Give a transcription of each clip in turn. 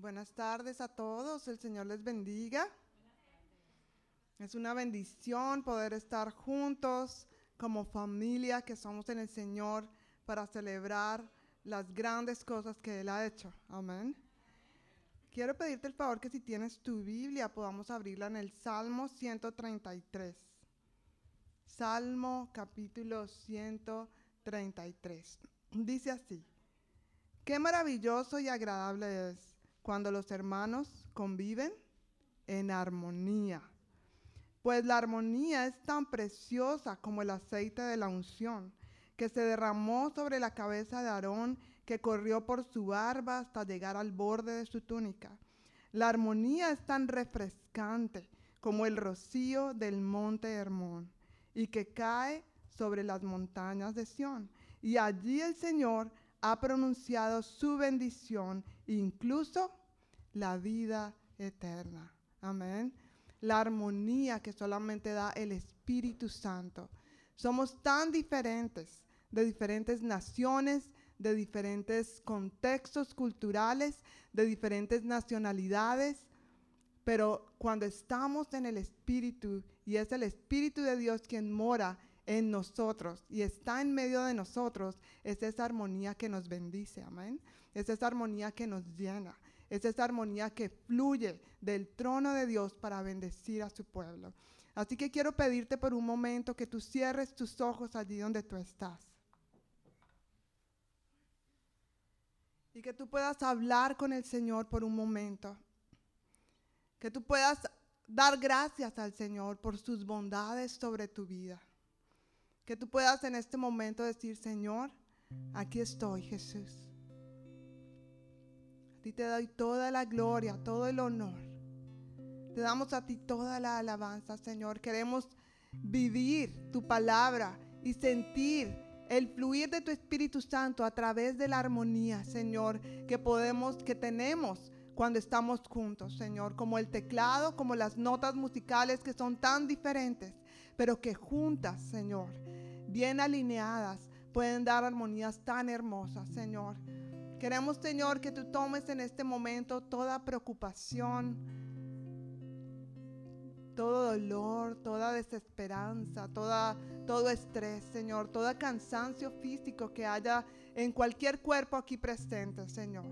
Buenas tardes a todos, el Señor les bendiga. Es una bendición poder estar juntos como familia que somos en el Señor para celebrar las grandes cosas que Él ha hecho. Amén. Quiero pedirte el favor que si tienes tu Biblia podamos abrirla en el Salmo 133. Salmo capítulo 133. Dice así. Qué maravilloso y agradable es cuando los hermanos conviven en armonía. Pues la armonía es tan preciosa como el aceite de la unción, que se derramó sobre la cabeza de Aarón, que corrió por su barba hasta llegar al borde de su túnica. La armonía es tan refrescante como el rocío del monte Hermón, y que cae sobre las montañas de Sión. Y allí el Señor ha pronunciado su bendición, incluso la vida eterna. Amén. La armonía que solamente da el Espíritu Santo. Somos tan diferentes, de diferentes naciones, de diferentes contextos culturales, de diferentes nacionalidades, pero cuando estamos en el Espíritu y es el Espíritu de Dios quien mora en nosotros y está en medio de nosotros, es esa armonía que nos bendice, amén. Es esa armonía que nos llena, es esa armonía que fluye del trono de Dios para bendecir a su pueblo. Así que quiero pedirte por un momento que tú cierres tus ojos allí donde tú estás. Y que tú puedas hablar con el Señor por un momento. Que tú puedas dar gracias al Señor por sus bondades sobre tu vida. Que tú puedas en este momento decir, Señor, aquí estoy, Jesús. A te doy toda la gloria, todo el honor. Te damos a ti toda la alabanza, Señor. Queremos vivir tu palabra y sentir el fluir de tu Espíritu Santo a través de la armonía, Señor, que podemos, que tenemos cuando estamos juntos, Señor, como el teclado, como las notas musicales que son tan diferentes, pero que juntas, Señor, bien alineadas, pueden dar armonías tan hermosas, Señor. Queremos, Señor, que tú tomes en este momento toda preocupación, todo dolor, toda desesperanza, toda, todo estrés, Señor, todo cansancio físico que haya en cualquier cuerpo aquí presente, Señor.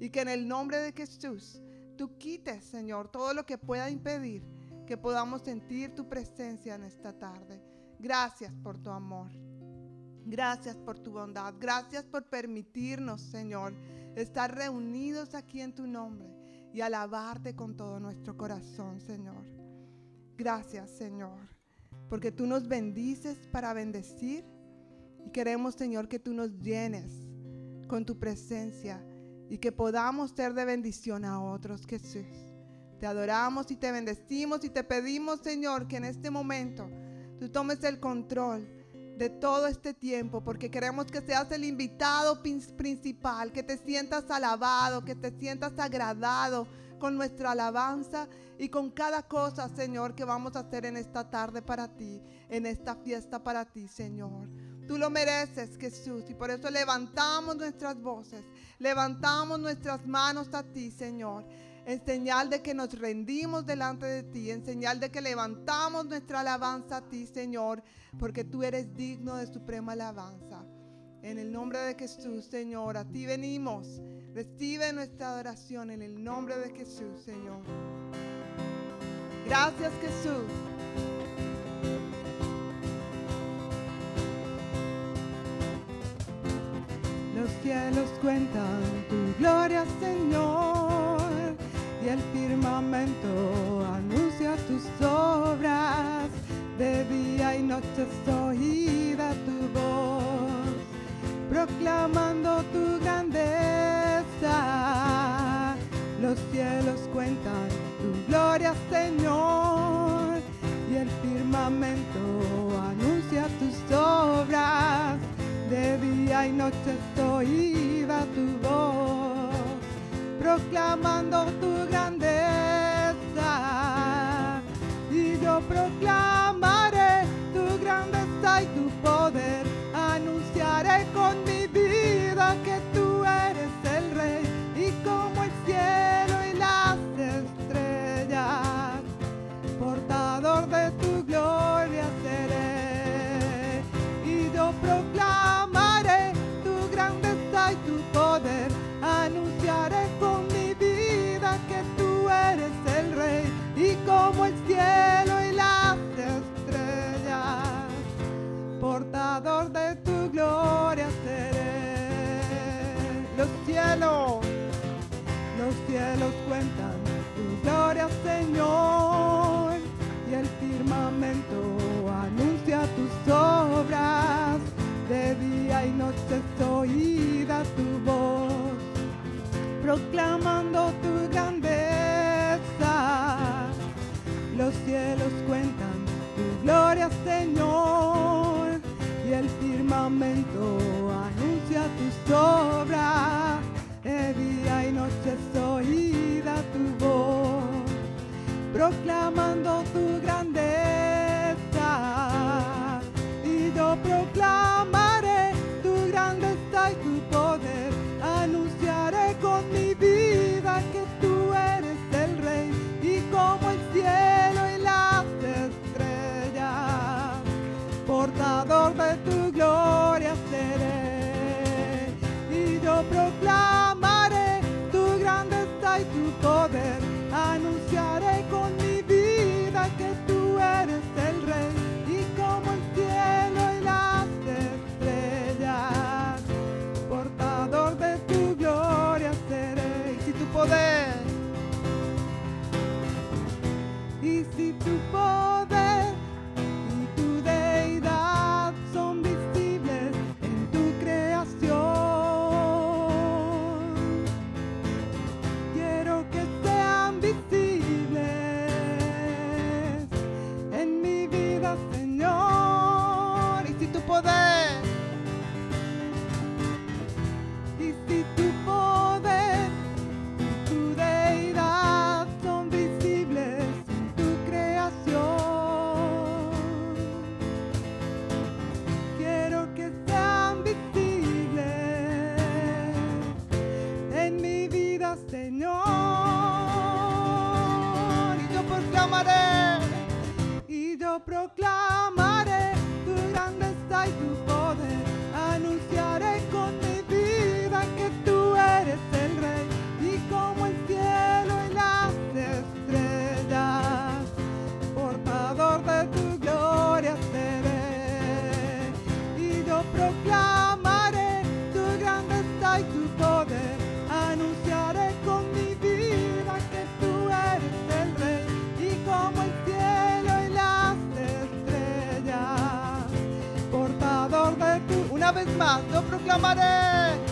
Y que en el nombre de Jesús tú quites, Señor, todo lo que pueda impedir que podamos sentir tu presencia en esta tarde. Gracias por tu amor. Gracias por tu bondad. Gracias por permitirnos, Señor, estar reunidos aquí en tu nombre y alabarte con todo nuestro corazón, Señor. Gracias, Señor, porque tú nos bendices para bendecir y queremos, Señor, que tú nos llenes con tu presencia y que podamos ser de bendición a otros, Jesús. Te adoramos y te bendecimos y te pedimos, Señor, que en este momento tú tomes el control de todo este tiempo, porque queremos que seas el invitado principal, que te sientas alabado, que te sientas agradado con nuestra alabanza y con cada cosa, Señor, que vamos a hacer en esta tarde para ti, en esta fiesta para ti, Señor. Tú lo mereces, Jesús, y por eso levantamos nuestras voces, levantamos nuestras manos a ti, Señor en señal de que nos rendimos delante de ti, en señal de que levantamos nuestra alabanza a ti, Señor, porque tú eres digno de suprema alabanza. En el nombre de Jesús, Señor, a ti venimos. Recibe nuestra adoración en el nombre de Jesús, Señor. Gracias, Jesús. Los cielos cuentan tu gloria, Señor y el firmamento anuncia tus obras. De día y noche oída tu voz, proclamando tu grandeza. Los cielos cuentan tu gloria, Señor, y el firmamento anuncia tus obras. De día y noche oída tu voz proclamando tu grandeza. Y yo proclamaré portador de tu gloria seré. Los cielos, los cielos cuentan tu gloria, Señor, y el firmamento anuncia tus obras. De día y noche oída tu voz, proclamando tu grandeza. Los cielos cuentan tu gloria, Señor firmamento anuncia tus obras, de día y noche es oída tu voz, proclamando tu grandeza. Bye. proclamo. vez más. Yo proclamaré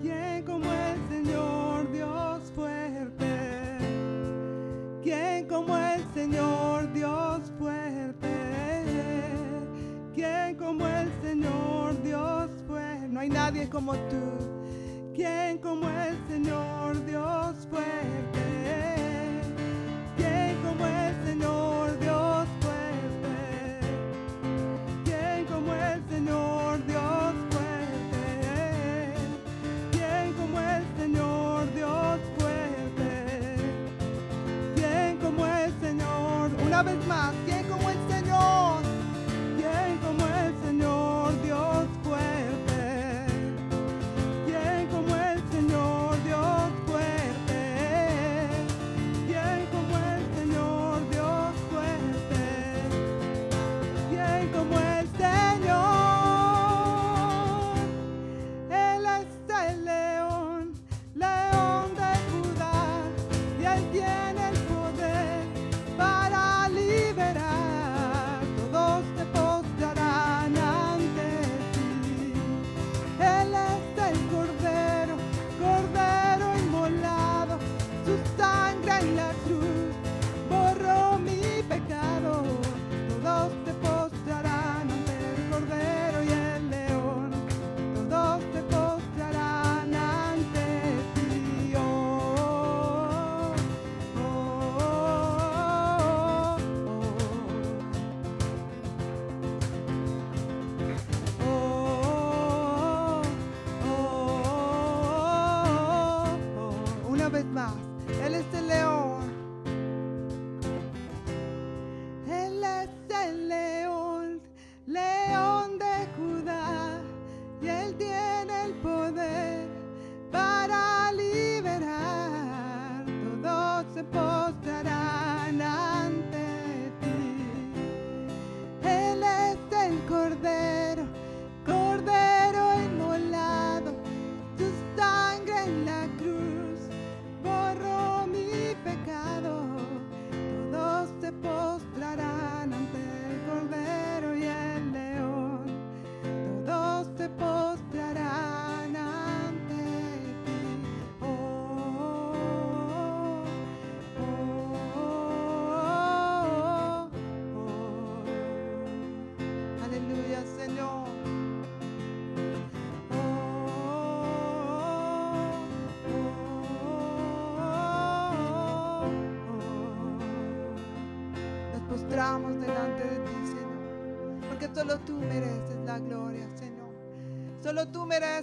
¿Quién como el Señor Dios fuerte? ¿Quién como el Señor Dios fuerte? ¿Quién como el Señor Dios fuerte? No hay nadie como tú.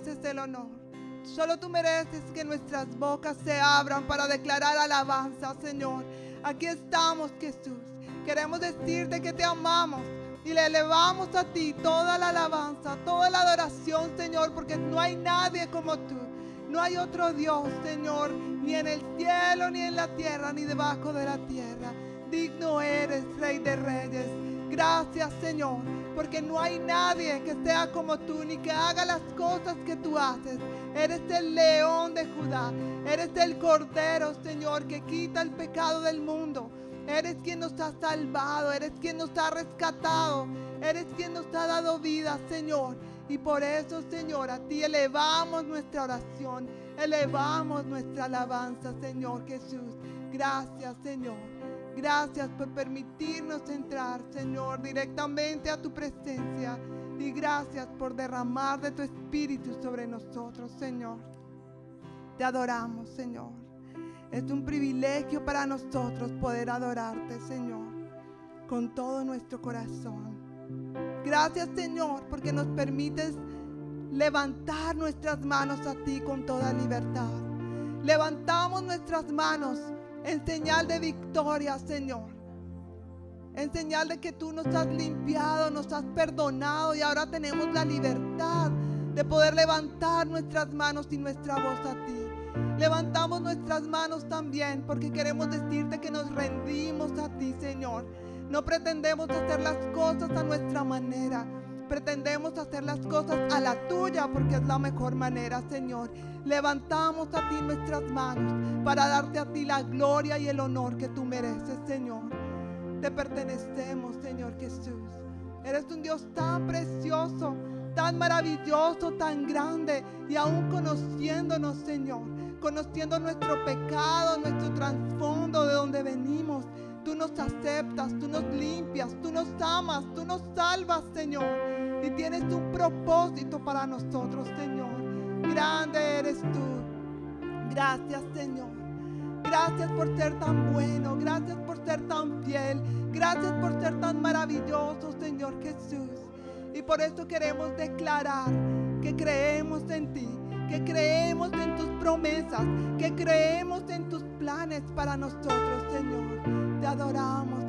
Mereces el honor. Solo tú mereces que nuestras bocas se abran para declarar alabanza, Señor. Aquí estamos, Jesús. Queremos decirte que te amamos y le elevamos a ti toda la alabanza, toda la adoración, Señor, porque no hay nadie como tú. No hay otro Dios, Señor, ni en el cielo, ni en la tierra, ni debajo de la tierra. Digno eres, Rey de Reyes. Gracias, Señor, porque no hay nadie que sea como tú, ni que haga las cosas que tú haces. Eres el león de Judá. Eres el cordero, Señor, que quita el pecado del mundo. Eres quien nos ha salvado, eres quien nos ha rescatado, eres quien nos ha dado vida, Señor. Y por eso, Señor, a ti elevamos nuestra oración, elevamos nuestra alabanza, Señor Jesús. Gracias, Señor. Gracias por permitirnos entrar, Señor, directamente a tu presencia. Y gracias por derramar de tu espíritu sobre nosotros, Señor. Te adoramos, Señor. Es un privilegio para nosotros poder adorarte, Señor, con todo nuestro corazón. Gracias, Señor, porque nos permites levantar nuestras manos a ti con toda libertad. Levantamos nuestras manos en señal de victoria, Señor. En señal de que tú nos has limpiado, nos has perdonado y ahora tenemos la libertad de poder levantar nuestras manos y nuestra voz a ti. Levantamos nuestras manos también porque queremos decirte que nos rendimos a ti, Señor. No pretendemos hacer las cosas a nuestra manera. Pretendemos hacer las cosas a la tuya porque es la mejor manera, Señor. Levantamos a ti nuestras manos para darte a ti la gloria y el honor que tú mereces, Señor. Te pertenecemos, Señor Jesús. Eres un Dios tan precioso, tan maravilloso, tan grande y aún conociéndonos, Señor, conociendo nuestro pecado, nuestro trasfondo, de donde venimos. Tú nos aceptas, tú nos limpias, tú nos amas, tú nos salvas, Señor y tienes un propósito para nosotros, Señor. Grande eres tú. Gracias, Señor. Gracias por ser tan bueno, gracias por ser tan fiel, gracias por ser tan maravilloso, Señor Jesús. Y por eso queremos declarar que creemos en ti, que creemos en tus promesas, que creemos en tus planes para nosotros, Señor. Te adoramos.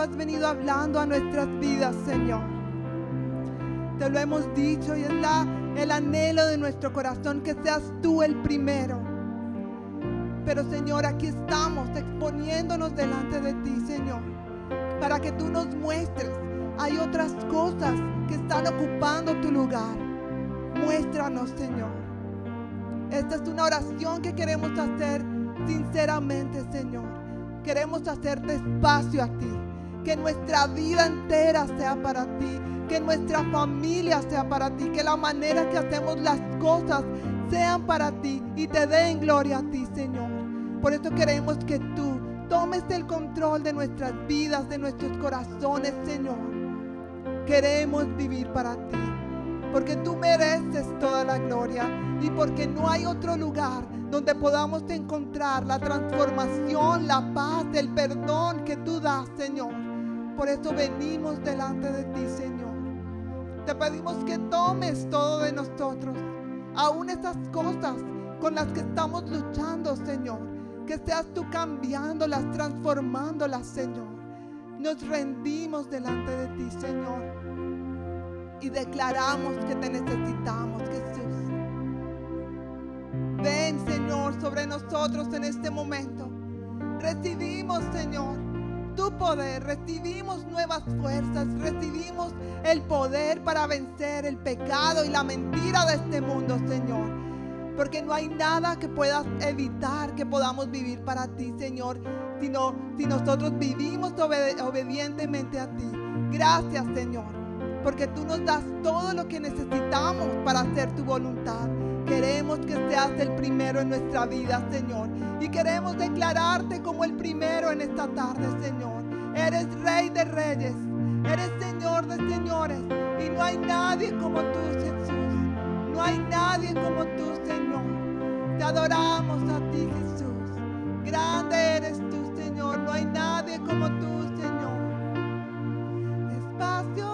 Has venido hablando a nuestras vidas, Señor. Te lo hemos dicho y es la, el anhelo de nuestro corazón que seas tú el primero. Pero Señor, aquí estamos exponiéndonos delante de ti, Señor, para que tú nos muestres. Hay otras cosas que están ocupando tu lugar. Muéstranos, Señor. Esta es una oración que queremos hacer sinceramente, Señor. Queremos hacerte espacio a ti. Que nuestra vida entera sea para ti. Que nuestra familia sea para ti. Que la manera que hacemos las cosas sean para ti y te den gloria a ti, Señor. Por eso queremos que tú tomes el control de nuestras vidas, de nuestros corazones, Señor. Queremos vivir para ti porque tú mereces toda la gloria y porque no hay otro lugar donde podamos encontrar la transformación, la paz, el perdón que tú das, Señor. Por eso venimos delante de ti, Señor. Te pedimos que tomes todo de nosotros, aún esas cosas con las que estamos luchando, Señor. Que seas tú cambiándolas, transformándolas, Señor. Nos rendimos delante de ti, Señor y declaramos que te necesitamos, Jesús. Ven, Señor, sobre nosotros en este momento. Recibimos, Señor, tu poder, recibimos nuevas fuerzas, recibimos el poder para vencer el pecado y la mentira de este mundo, Señor. Porque no hay nada que puedas evitar que podamos vivir para ti, Señor, sino si nosotros vivimos obedientemente a ti. Gracias, Señor porque tú nos das todo lo que necesitamos para hacer tu voluntad. Queremos que seas el primero en nuestra vida, Señor. Y queremos declararte como el primero en esta tarde, Señor. Eres Rey de Reyes. Eres Señor de Señores. Y no hay nadie como tú, Jesús. No hay nadie como tú, Señor. Te adoramos a ti, Jesús. Grande eres tú, Señor. No hay nadie como tú, Señor. Espacio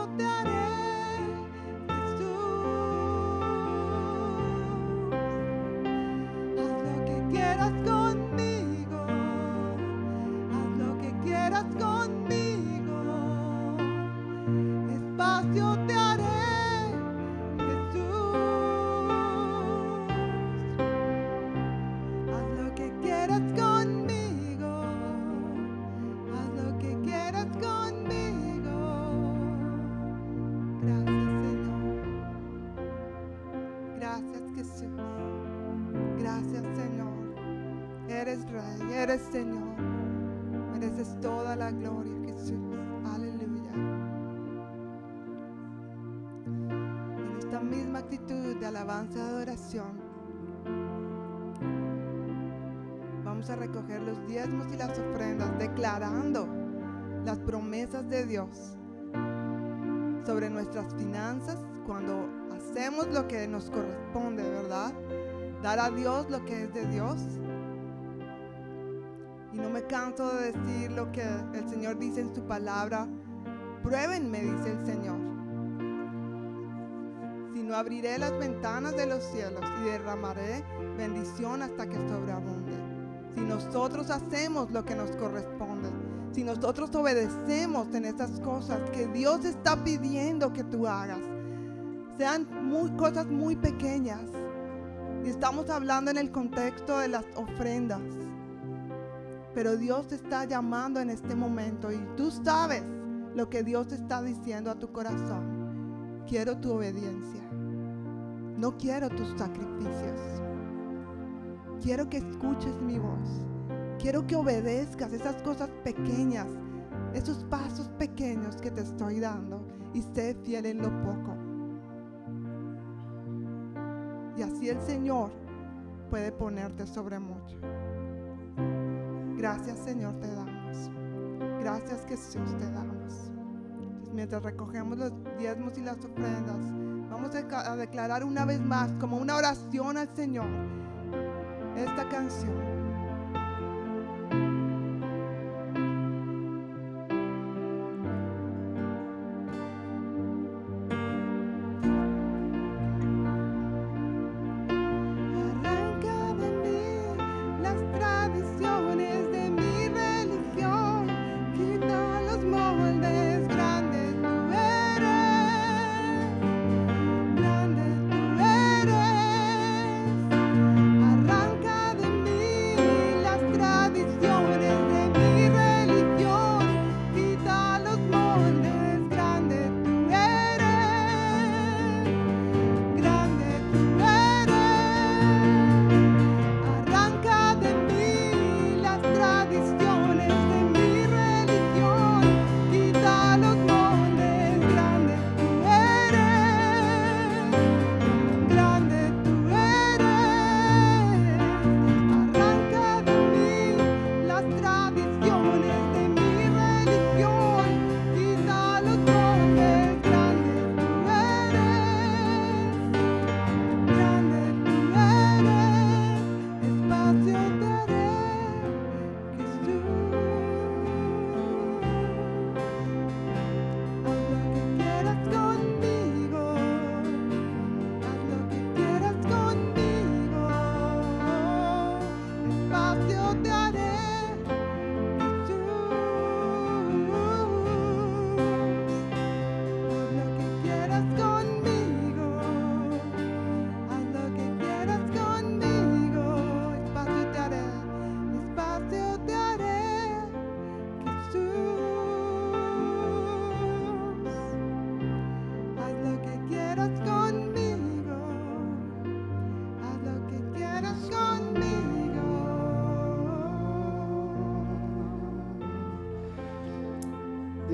recoger los diezmos y las ofrendas, declarando las promesas de Dios sobre nuestras finanzas cuando hacemos lo que nos corresponde, ¿verdad? Dar a Dios lo que es de Dios. Y no me canso de decir lo que el Señor dice en su palabra. Pruébenme, dice el Señor sino abriré las ventanas de los cielos y derramaré bendición hasta que sobreabunde. Si nosotros hacemos lo que nos corresponde, si nosotros obedecemos en esas cosas que Dios está pidiendo que tú hagas, sean cosas muy pequeñas. Y estamos hablando en el contexto de las ofrendas. Pero Dios te está llamando en este momento y tú sabes lo que Dios está diciendo a tu corazón. Quiero tu obediencia. No quiero tus sacrificios. Quiero que escuches mi voz. Quiero que obedezcas esas cosas pequeñas, esos pasos pequeños que te estoy dando y sé fiel en lo poco. Y así el Señor puede ponerte sobre mucho. Gracias Señor te damos. Gracias Jesús te damos. mientras recogemos los diezmos y las ofrendas, Vamos a declarar una vez más como una oración al Señor esta canción.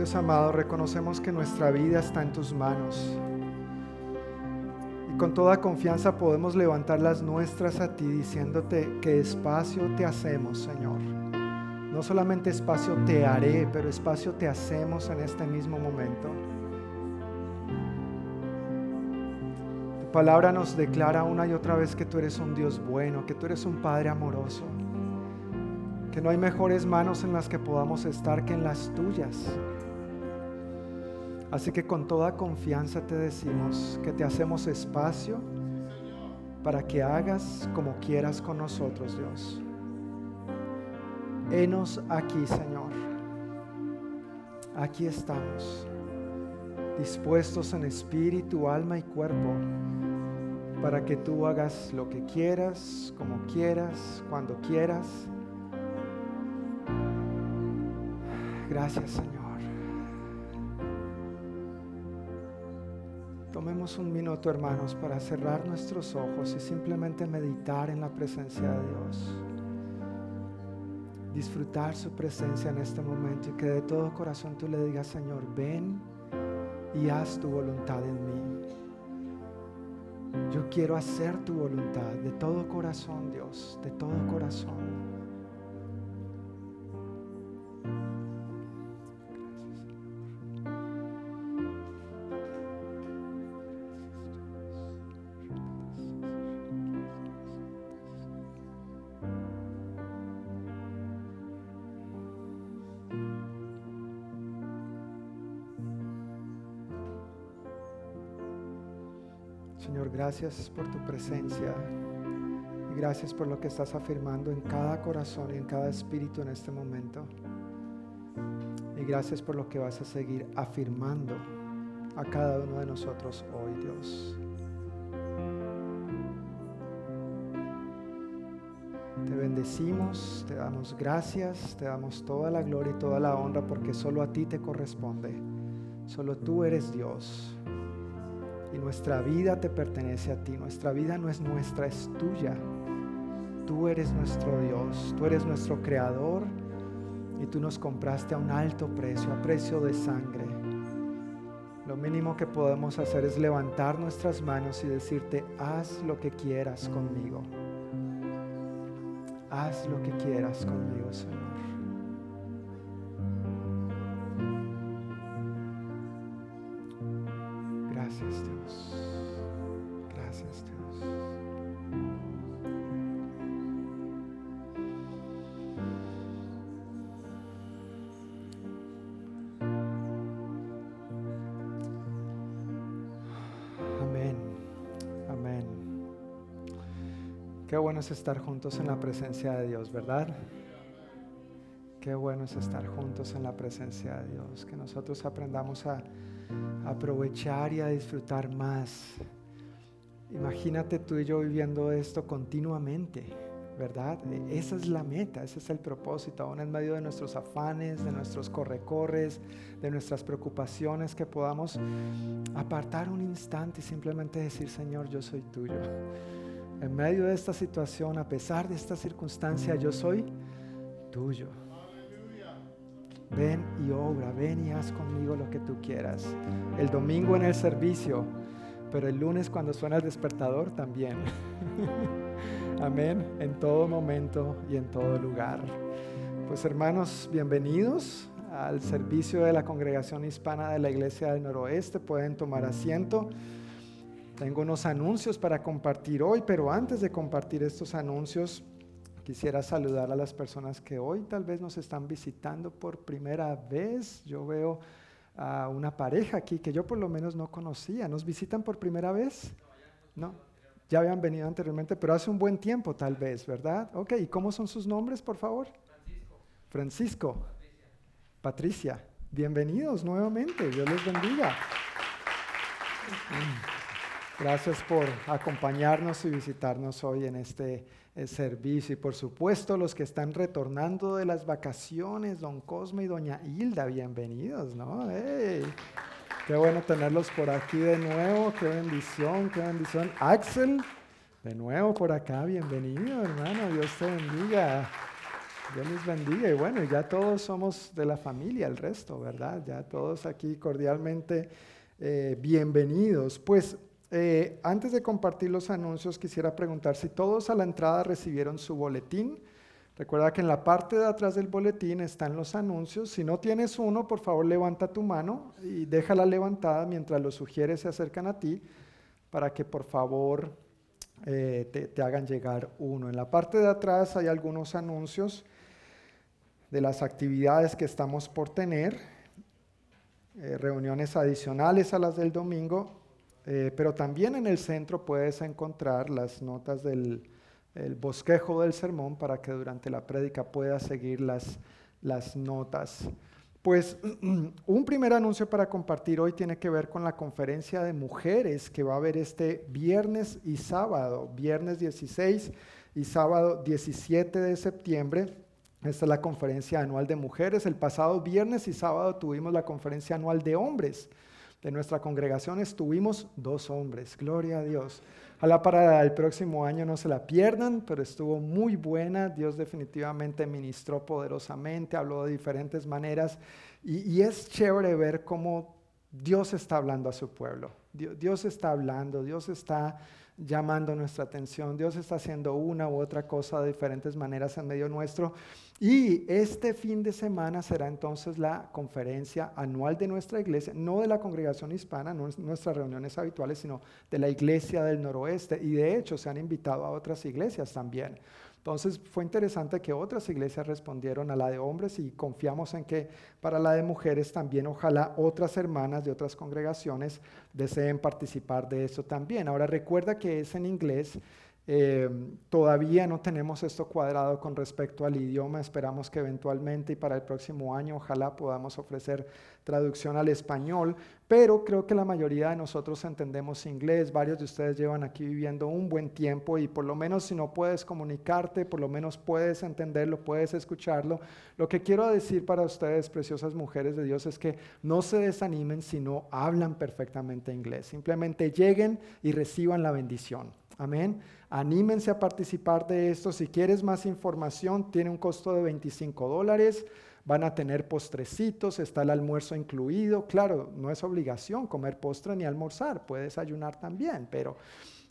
Dios amado, reconocemos que nuestra vida está en tus manos. Y con toda confianza podemos levantar las nuestras a ti diciéndote que espacio te hacemos, Señor. No solamente espacio te haré, pero espacio te hacemos en este mismo momento. Tu palabra nos declara una y otra vez que tú eres un Dios bueno, que tú eres un Padre amoroso, que no hay mejores manos en las que podamos estar que en las tuyas. Así que con toda confianza te decimos que te hacemos espacio para que hagas como quieras con nosotros, Dios. Henos aquí, Señor. Aquí estamos, dispuestos en espíritu, alma y cuerpo, para que tú hagas lo que quieras, como quieras, cuando quieras. Gracias, Señor. Tomemos un minuto, hermanos, para cerrar nuestros ojos y simplemente meditar en la presencia de Dios disfrutar su presencia en este momento y que de todo corazón tú le digas, Señor, ven y haz tu voluntad en mí. Yo quiero hacer tu voluntad de todo corazón, Dios, de todo corazón. Gracias por tu presencia gracias por lo que estás afirmando en cada corazón y en cada espíritu en este momento. Y gracias por lo que vas a seguir afirmando a cada uno de nosotros hoy, Dios. Te bendecimos, te damos gracias, te damos toda la gloria y toda la honra porque solo a ti te corresponde. Solo tú eres Dios. Y nuestra vida te pertenece a ti. Nuestra vida no es nuestra, es tuya. Tú eres nuestro Dios, tú eres nuestro creador y tú nos compraste a un alto precio, a precio de sangre. Lo mínimo que podemos hacer es levantar nuestras manos y decirte, haz lo que quieras conmigo. Haz lo que quieras conmigo, Señor. Es estar juntos en la presencia de Dios, ¿verdad? Qué bueno es estar juntos en la presencia de Dios. Que nosotros aprendamos a aprovechar y a disfrutar más. Imagínate tú y yo viviendo esto continuamente, ¿verdad? E, esa es la meta, ese es el propósito, aún en medio de nuestros afanes, de nuestros correcorres, de nuestras preocupaciones, que podamos apartar un instante y simplemente decir, Señor, yo soy tuyo. En medio de esta situación, a pesar de esta circunstancia, yo soy tuyo. Ven y obra, ven y haz conmigo lo que tú quieras. El domingo en el servicio, pero el lunes cuando suena el despertador también. Amén, en todo momento y en todo lugar. Pues hermanos, bienvenidos al servicio de la congregación hispana de la Iglesia del Noroeste. Pueden tomar asiento. Tengo unos anuncios para compartir hoy, pero antes de compartir estos anuncios, Quisiera saludar a las personas que hoy tal vez nos están visitando por primera vez. Yo veo a una pareja aquí que yo por lo menos no conocía. ¿Nos visitan por primera vez? No, ya habían venido anteriormente, pero hace un buen tiempo tal vez, ¿verdad? Ok, ¿y cómo son sus nombres, por favor? Francisco. Francisco. Patricia. Patricia. Bienvenidos nuevamente. Dios les bendiga. Gracias por acompañarnos y visitarnos hoy en este eh, servicio. Y por supuesto, los que están retornando de las vacaciones, don Cosme y doña Hilda, bienvenidos, ¿no? Qué bueno tenerlos por aquí de nuevo, qué bendición, qué bendición. Axel, de nuevo por acá, bienvenido, hermano, Dios te bendiga. Dios les bendiga. Y bueno, ya todos somos de la familia, el resto, ¿verdad? Ya todos aquí cordialmente eh, bienvenidos. Pues eh, antes de compartir los anuncios, quisiera preguntar si todos a la entrada recibieron su boletín. Recuerda que en la parte de atrás del boletín están los anuncios. Si no tienes uno, por favor levanta tu mano y déjala levantada mientras los sugieres se acercan a ti para que por favor eh, te, hagan llegar uno. En la parte de atrás hay algunos anuncios de las actividades que estamos por tener, eh, reuniones adicionales a las del domingo, eh, pero también en el centro puedes encontrar las notas del bosquejo del sermón para que durante la prédica puedas seguir las, las notas. Pues un primer anuncio para compartir hoy tiene que ver con la conferencia de mujeres que va a haber este viernes y sábado, viernes 16 y sábado 17 de septiembre. Esta es la conferencia anual de mujeres. El pasado viernes y sábado tuvimos la conferencia anual de hombres. De nuestra congregación estuvimos dos hombres, gloria a Dios. Ojalá para el próximo año no se la pierdan, pero estuvo muy buena. Dios definitivamente ministró poderosamente, habló de diferentes maneras y es chévere ver cómo Dios está hablando a su pueblo. Dios está hablando, Dios está llamando nuestra atención. Dios está haciendo una u otra cosa de diferentes maneras en medio nuestro. Y este fin de semana será entonces la conferencia anual de nuestra iglesia, no de la congregación hispana, no nuestras reuniones habituales, sino de la iglesia del noroeste. Y de hecho se han invitado a otras iglesias también. Entonces fue interesante que otras iglesias respondieron a la de hombres y confiamos en que para la de mujeres también ojalá otras hermanas de otras congregaciones deseen participar de eso también. Ahora recuerda que es en inglés eh, todavía no tenemos esto cuadrado con respecto al idioma. Esperamos que eventualmente y para el próximo año ojalá podamos ofrecer traducción al español, pero creo que la mayoría de nosotros entendemos inglés. Varios de ustedes llevan aquí viviendo un buen tiempo y por lo menos si no puedes comunicarte, por lo menos puedes entenderlo, puedes escucharlo. Lo que quiero decir para ustedes, preciosas mujeres de Dios, es que no se desanimen si no hablan perfectamente inglés. Simplemente lleguen y reciban la bendición. Amén. Anímense a participar de esto. Si quieres más información, tiene un costo de 25 dólares. Van a tener postrecitos, está el almuerzo incluido. Claro, no es obligación comer postre ni almorzar, puedes ayunar también, pero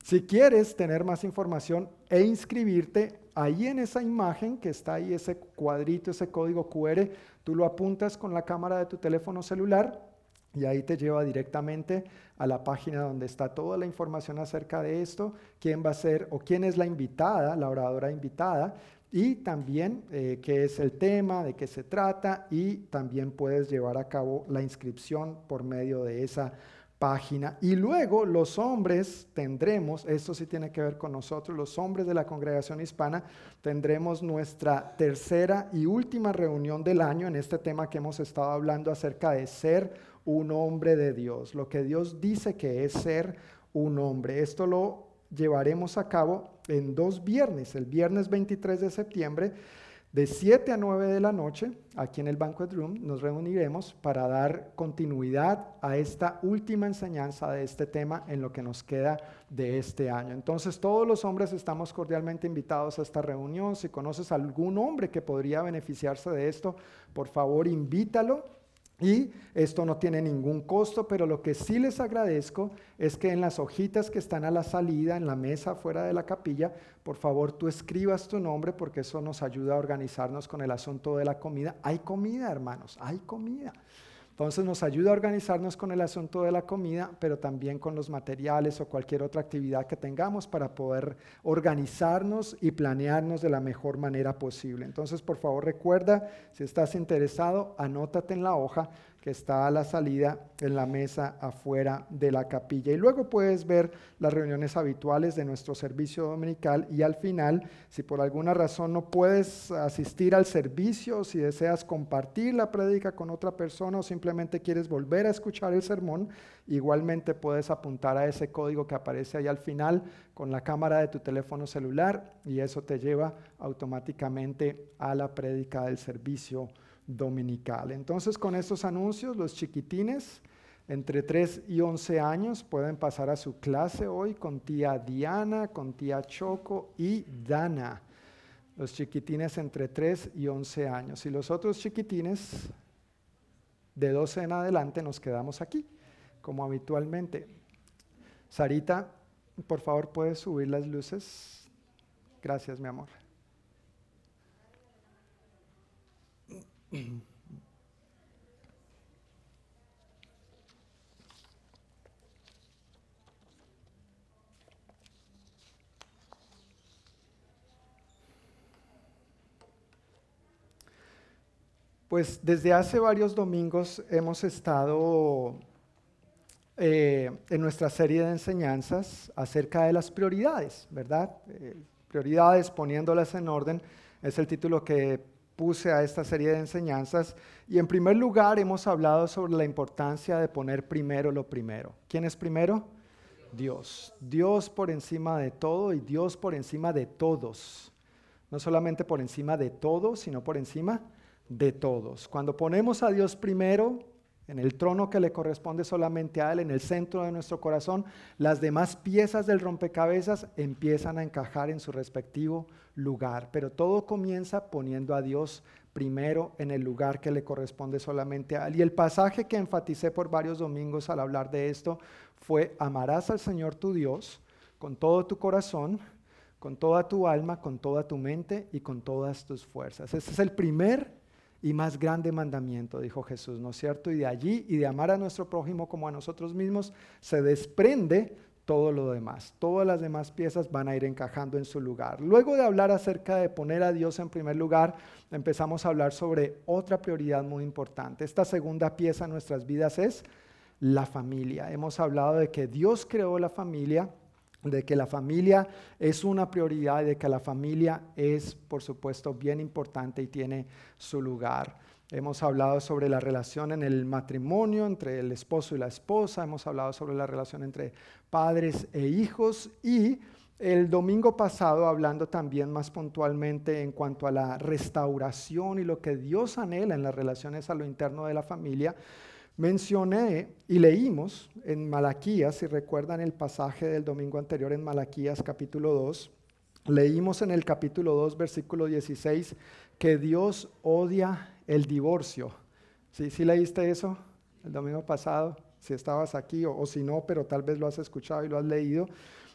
si quieres tener más información e inscribirte, ahí en esa imagen que está ahí, ese cuadrito, ese código QR, tú lo apuntas con la cámara de tu teléfono celular y ahí te lleva directamente a la página donde está toda la información acerca de esto, quién va a ser o quién es la invitada, la oradora invitada, y también eh, qué es el tema, de qué se trata, y también puedes llevar a cabo la inscripción por medio de esa página. Y luego los hombres tendremos, esto sí tiene que ver con nosotros, los hombres de la congregación hispana, tendremos nuestra tercera y última reunión del año en este tema que hemos estado hablando acerca de ser un hombre de Dios, lo que Dios dice que es ser un hombre. Esto lo llevaremos a cabo en dos viernes, el viernes 23 de septiembre, de 7 a 9 de la noche, aquí en el Banquet Room, nos reuniremos para dar continuidad a esta última enseñanza de este tema en lo que nos queda de este año. Entonces, todos los hombres estamos cordialmente invitados a esta reunión. Si conoces algún hombre que podría beneficiarse de esto, por favor, invítalo y esto no tiene ningún costo, pero lo que sí les agradezco es que en las hojitas que están a la salida, en la mesa fuera de la capilla, por favor tú escribas tu nombre porque eso nos ayuda a organizarnos con el asunto de la comida. Hay comida, hermanos, hay comida. Entonces nos ayuda a organizarnos con el asunto de la comida, pero también con los materiales o cualquier otra actividad que tengamos para poder organizarnos y planearnos de la mejor manera posible. Entonces, por favor, recuerda, si estás interesado, anótate en la hoja está a la salida en la mesa afuera de la capilla. Y luego puedes ver las reuniones habituales de nuestro servicio dominical y al final, si por alguna razón no puedes asistir al servicio, si deseas compartir la prédica con otra persona o simplemente quieres volver a escuchar el sermón, igualmente puedes apuntar a ese código que aparece ahí al final con la cámara de tu teléfono celular y eso te lleva automáticamente a la prédica del servicio dominical. Entonces, con estos anuncios, los chiquitines entre 3 y 11 años pueden pasar a su clase hoy con tía Diana, con tía Choco y Dana. los chiquitines entre 3 y 11 años. Y los otros chiquitines de 12 en adelante nos quedamos aquí, como habitualmente. Sarita, por favor, ¿puedes subir las luces? Gracias, mi amor. Pues desde hace varios domingos hemos estado eh, en nuestra serie de enseñanzas acerca de las prioridades, ¿verdad? Eh, prioridades poniéndolas en orden es el título que puse a esta serie de enseñanzas. Y en primer lugar hemos hablado sobre la importancia de poner primero lo primero. ¿Quién es primero? Dios. Dios por encima de todo y Dios por encima de todos. No solamente por encima de todo, sino por encima de todos. Cuando ponemos a Dios primero, en el trono que le corresponde solamente a Él, en el centro de nuestro corazón, las demás piezas del rompecabezas empiezan a encajar en su respectivo lugar. Pero todo comienza poniendo a Dios primero en el lugar que le corresponde solamente a Él. Y el pasaje que enfaticé por varios domingos al hablar de esto fue, amarás al Señor tu Dios con todo tu corazón, con toda tu alma, con toda tu mente y con todas tus fuerzas. Ese es el primer y más grande mandamiento, dijo Jesús, ¿no es cierto? Y de allí y de amar a nuestro prójimo como a nosotros mismos se desprende todo lo demás. Todas las demás piezas van a ir encajando en su lugar. Luego de hablar acerca de poner a Dios en primer lugar, empezamos a hablar sobre otra prioridad muy importante. Esta segunda pieza en nuestras vidas es la familia. Hemos hablado de que Dios creó la familia de que la familia es una prioridad, de que la familia es, por supuesto, bien importante y tiene su lugar. Hemos hablado sobre la relación en el matrimonio entre el esposo y la esposa, hemos hablado sobre la relación entre padres e hijos y el domingo pasado hablando también más puntualmente en cuanto a la restauración y lo que Dios anhela en las relaciones a lo interno de la familia, Mencioné y leímos en Malaquías, si recuerdan el pasaje del domingo anterior en Malaquías capítulo 2, leímos en el capítulo 2 versículo 16 que Dios odia el divorcio. ¿Sí, ¿Sí leíste eso el domingo pasado? Si estabas aquí o, si no, pero tal vez lo has escuchado y lo has leído.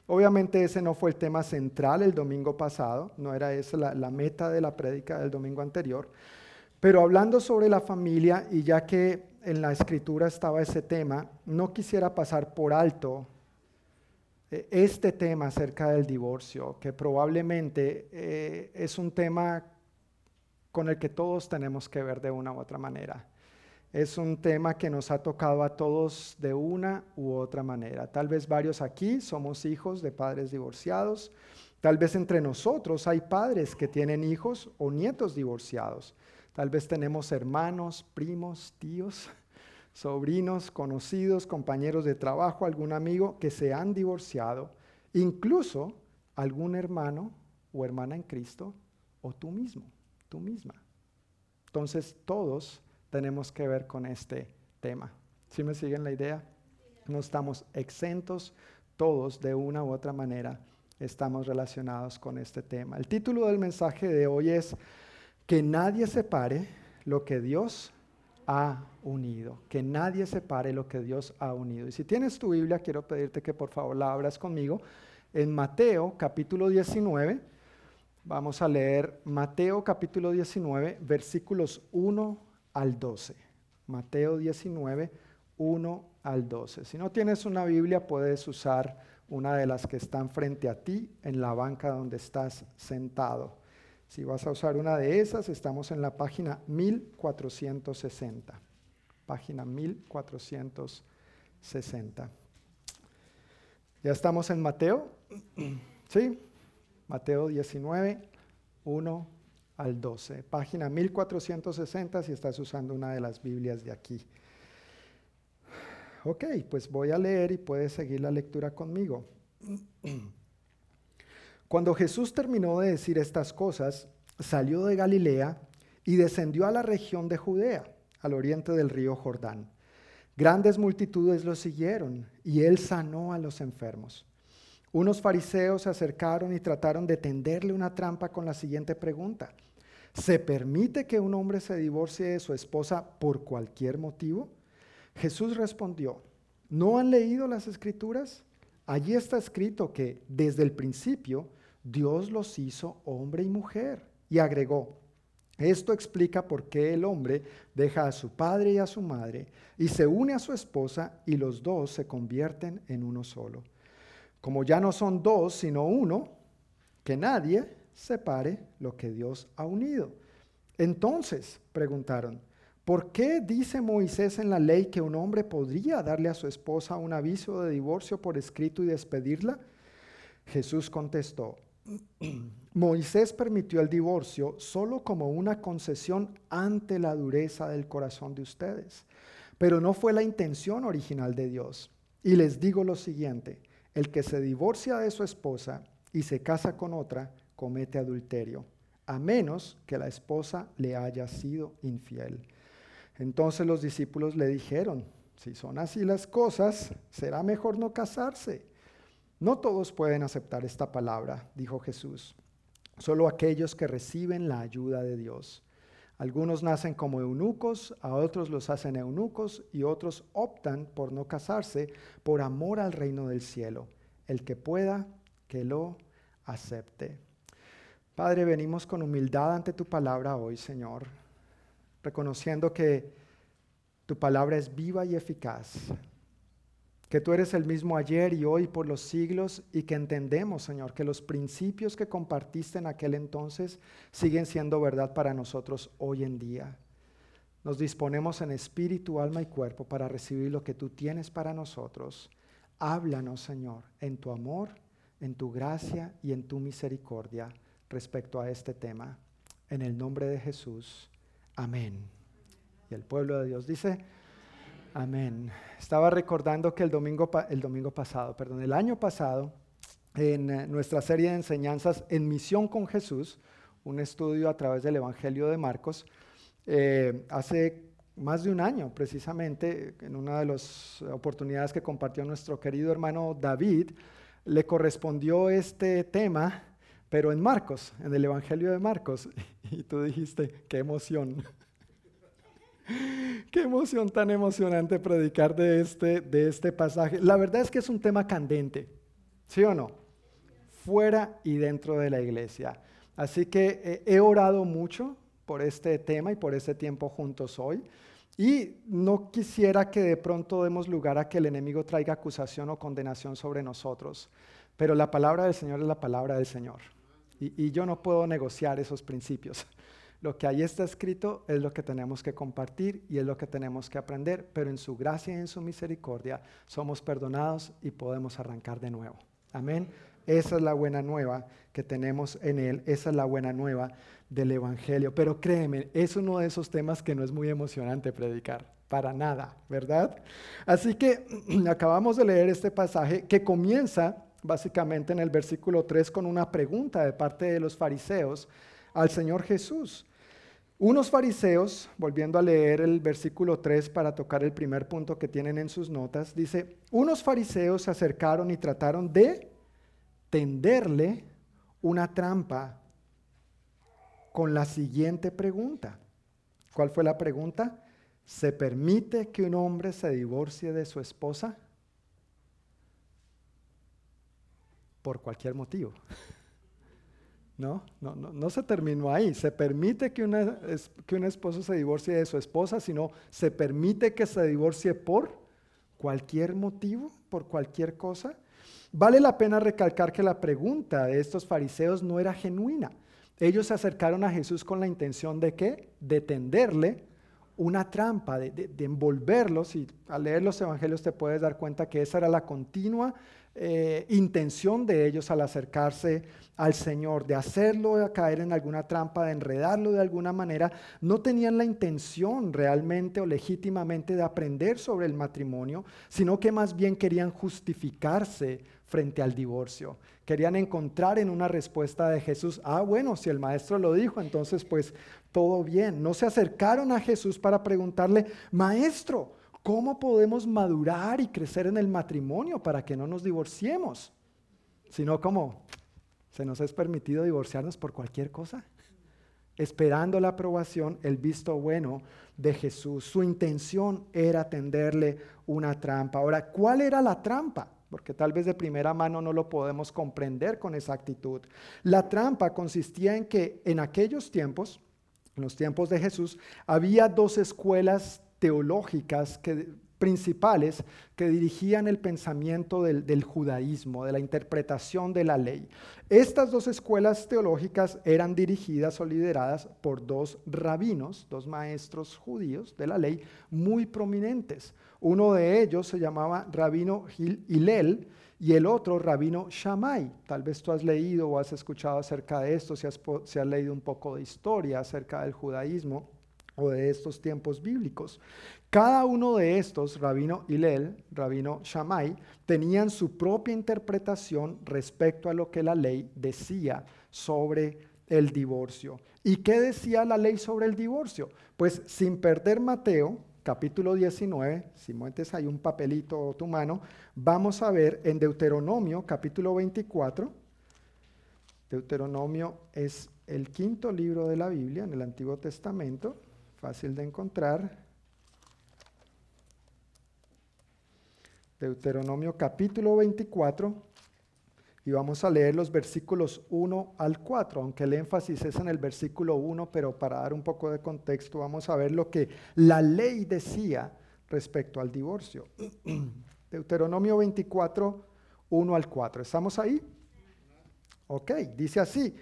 Obviamente ese no fue el tema central el domingo pasado, no era esa la, la meta de la prédica del domingo anterior. Pero hablando sobre la familia, y ya que en la escritura estaba ese tema, no quisiera pasar por alto eh, este tema acerca del divorcio, que probablemente eh, es un tema con el que todos tenemos que ver de una u otra manera. Es un tema que nos ha tocado a todos de una u otra manera. Tal vez varios aquí somos hijos de padres divorciados. Tal vez entre nosotros hay padres que tienen hijos o nietos divorciados. Tal vez tenemos hermanos, primos, tíos, sobrinos, conocidos, compañeros de trabajo, algún amigo que se han divorciado, incluso algún hermano o hermana en Cristo o tú mismo, tú misma. Entonces todos tenemos que ver con este tema. ¿Sí me siguen la idea? No estamos exentos, todos de una u otra manera estamos relacionados con este tema. El título del mensaje de hoy es que nadie separe lo que Dios ha unido, que nadie separe lo que Dios ha unido. Y si tienes tu Biblia, quiero pedirte que por favor la abras conmigo en Mateo capítulo 19. Vamos a leer Mateo capítulo 19, versículos 1 al 12. Mateo 19, 1 al 12. Si no tienes una Biblia, puedes usar una de las que están frente a ti en la banca donde estás sentado. Si vas a usar una de esas, estamos en la página 1460. Página 1460. Ya estamos en Mateo. ¿Sí? Mateo 19, 1 al 12. Página 1460 si estás usando una de las Biblias de aquí. Ok, pues voy a leer y puedes seguir la lectura conmigo. Cuando Jesús terminó de decir estas cosas, salió de Galilea y descendió a la región de Judea, al oriente del río Jordán. Grandes multitudes lo siguieron y él sanó a los enfermos. Unos fariseos se acercaron y trataron de tenderle una trampa con la siguiente pregunta. ¿Se permite que un hombre se divorcie de su esposa por cualquier motivo? Jesús respondió, ¿no han leído las escrituras? Allí está escrito que desde el principio Dios los hizo hombre y mujer. Y agregó, esto explica por qué el hombre deja a su padre y a su madre y se une a su esposa y los dos se convierten en uno solo. Como ya no son dos, sino uno, que nadie separe lo que Dios ha unido. Entonces, preguntaron, ¿por qué dice Moisés en la ley que un hombre podría darle a su esposa un aviso de divorcio por escrito y despedirla? Jesús contestó, Moisés permitió el divorcio solo como una concesión ante la dureza del corazón de ustedes, pero no fue la intención original de Dios. Y les digo lo siguiente, el que se divorcia de su esposa y se casa con otra, comete adulterio, a menos que la esposa le haya sido infiel. Entonces los discípulos le dijeron, si son así las cosas, será mejor no casarse. No todos pueden aceptar esta palabra, dijo Jesús, solo aquellos que reciben la ayuda de Dios. Algunos nacen como eunucos, a otros los hacen eunucos y otros optan por no casarse por amor al reino del cielo. El que pueda, que lo acepte. Padre, venimos con humildad ante tu palabra hoy, Señor, reconociendo que tu palabra es viva y eficaz que tú eres el mismo ayer y hoy por los siglos y que entendemos, Señor, que los principios que compartiste en aquel entonces siguen siendo verdad para nosotros hoy en día. Nos disponemos en espíritu, alma y cuerpo para recibir lo que tú tienes para nosotros. Háblanos, Señor, en tu amor, en tu gracia y en tu misericordia respecto a este tema. En el nombre de Jesús. Amén. Y el pueblo de Dios dice, Amén. Estaba recordando que el domingo, el domingo pasado, perdón, el año pasado, en eh, nuestra serie de enseñanzas En Misión con Jesús, un estudio a través del Evangelio de Marcos, eh, hace más de un año precisamente, en una de las oportunidades que compartió nuestro querido hermano David, le correspondió este tema, pero en Marcos, en el Evangelio de Marcos. Y tú dijiste, qué emoción. Qué emoción tan emocionante predicar de este, de este pasaje. La verdad es que es un tema candente, ¿sí o no? Fuera y dentro de la iglesia. Así que eh, he orado mucho por este tema y por este tiempo juntos hoy. Y no quisiera que de pronto demos lugar a que el enemigo traiga acusación o condenación sobre nosotros. Pero la palabra del Señor es la palabra del Señor. y yo no puedo negociar esos principios. Lo que ahí está escrito es lo que tenemos que compartir y es lo que tenemos que aprender, pero en su gracia y en su misericordia somos perdonados y podemos arrancar de nuevo. Amén. Esa es la buena nueva que tenemos en Él, esa es la buena nueva del Evangelio. Pero créeme, es uno de esos temas que no es muy emocionante predicar, para nada, ¿verdad? Así que acabamos de leer este pasaje que comienza básicamente en el versículo 3 con una pregunta de parte de los fariseos al Señor Jesús. Unos fariseos, volviendo a leer el versículo 3 para tocar el primer punto que tienen en sus notas, dice, unos fariseos se acercaron y trataron de tenderle una trampa con la siguiente pregunta. ¿Cuál fue la pregunta? ¿Se permite que un hombre se divorcie de su esposa? Por cualquier motivo. No, no, no, no, se terminó ahí. Se permite que, una, que un esposo se divorcie de su esposa, sino se permite que se divorcie por cualquier motivo, por cualquier cosa. Vale la pena recalcar que la pregunta de estos fariseos no era genuina. Ellos se acercaron a Jesús con la intención de qué? De tenderle una trampa, de, de envolverlos. Y al leer los evangelios te puedes dar cuenta que esa era la continua eh, intención de ellos al acercarse al Señor, de hacerlo caer en alguna trampa, de enredarlo de alguna manera, no tenían la intención realmente o legítimamente de aprender sobre el matrimonio, sino que más bien querían justificarse frente al divorcio. Querían encontrar en una respuesta de Jesús, ah, bueno, si el maestro lo dijo, entonces pues todo bien. No se acercaron a Jesús para preguntarle, maestro, ¿Cómo podemos madurar y crecer en el matrimonio para que no nos divorciemos? sino como se nos es permitido divorciarnos por cualquier cosa, esperando la aprobación, el visto bueno de Jesús. Su intención era tenderle una trampa. Ahora, ¿cuál era la trampa? Porque tal vez de primera mano no lo podemos comprender con exactitud. La trampa consistía en que en aquellos tiempos, en los tiempos de Jesús, había dos escuelas teológicas principales que dirigían el pensamiento del, judaísmo, de la interpretación de la ley. Estas dos escuelas teológicas eran dirigidas o lideradas por dos rabinos, dos maestros judíos de la ley muy prominentes. Uno de ellos se llamaba Rabino Hillel y el otro Rabino Shammai. Tal vez tú has leído o has escuchado acerca de esto, si has, si has leído un poco de historia acerca del judaísmo o de estos tiempos bíblicos. Cada uno de estos, Rabino Hillel, Rabino Shammai, tenían su propia interpretación respecto a lo que la ley decía sobre el divorcio. ¿Y qué decía la ley sobre el divorcio? Pues sin perder Mateo, capítulo 19, si muetes ahí un papelito o tu mano, vamos a ver en Deuteronomio, capítulo 24. Deuteronomio es el quinto libro de la Biblia en el Antiguo Testamento fácil de encontrar. Deuteronomio capítulo 24 y vamos a leer los versículos 1 al 4, aunque el énfasis es en el versículo 1, pero para dar un poco de contexto vamos a ver lo que la ley decía respecto al divorcio. Deuteronomio 24, 1 al 4. ¿Estamos ahí? Ok, dice así,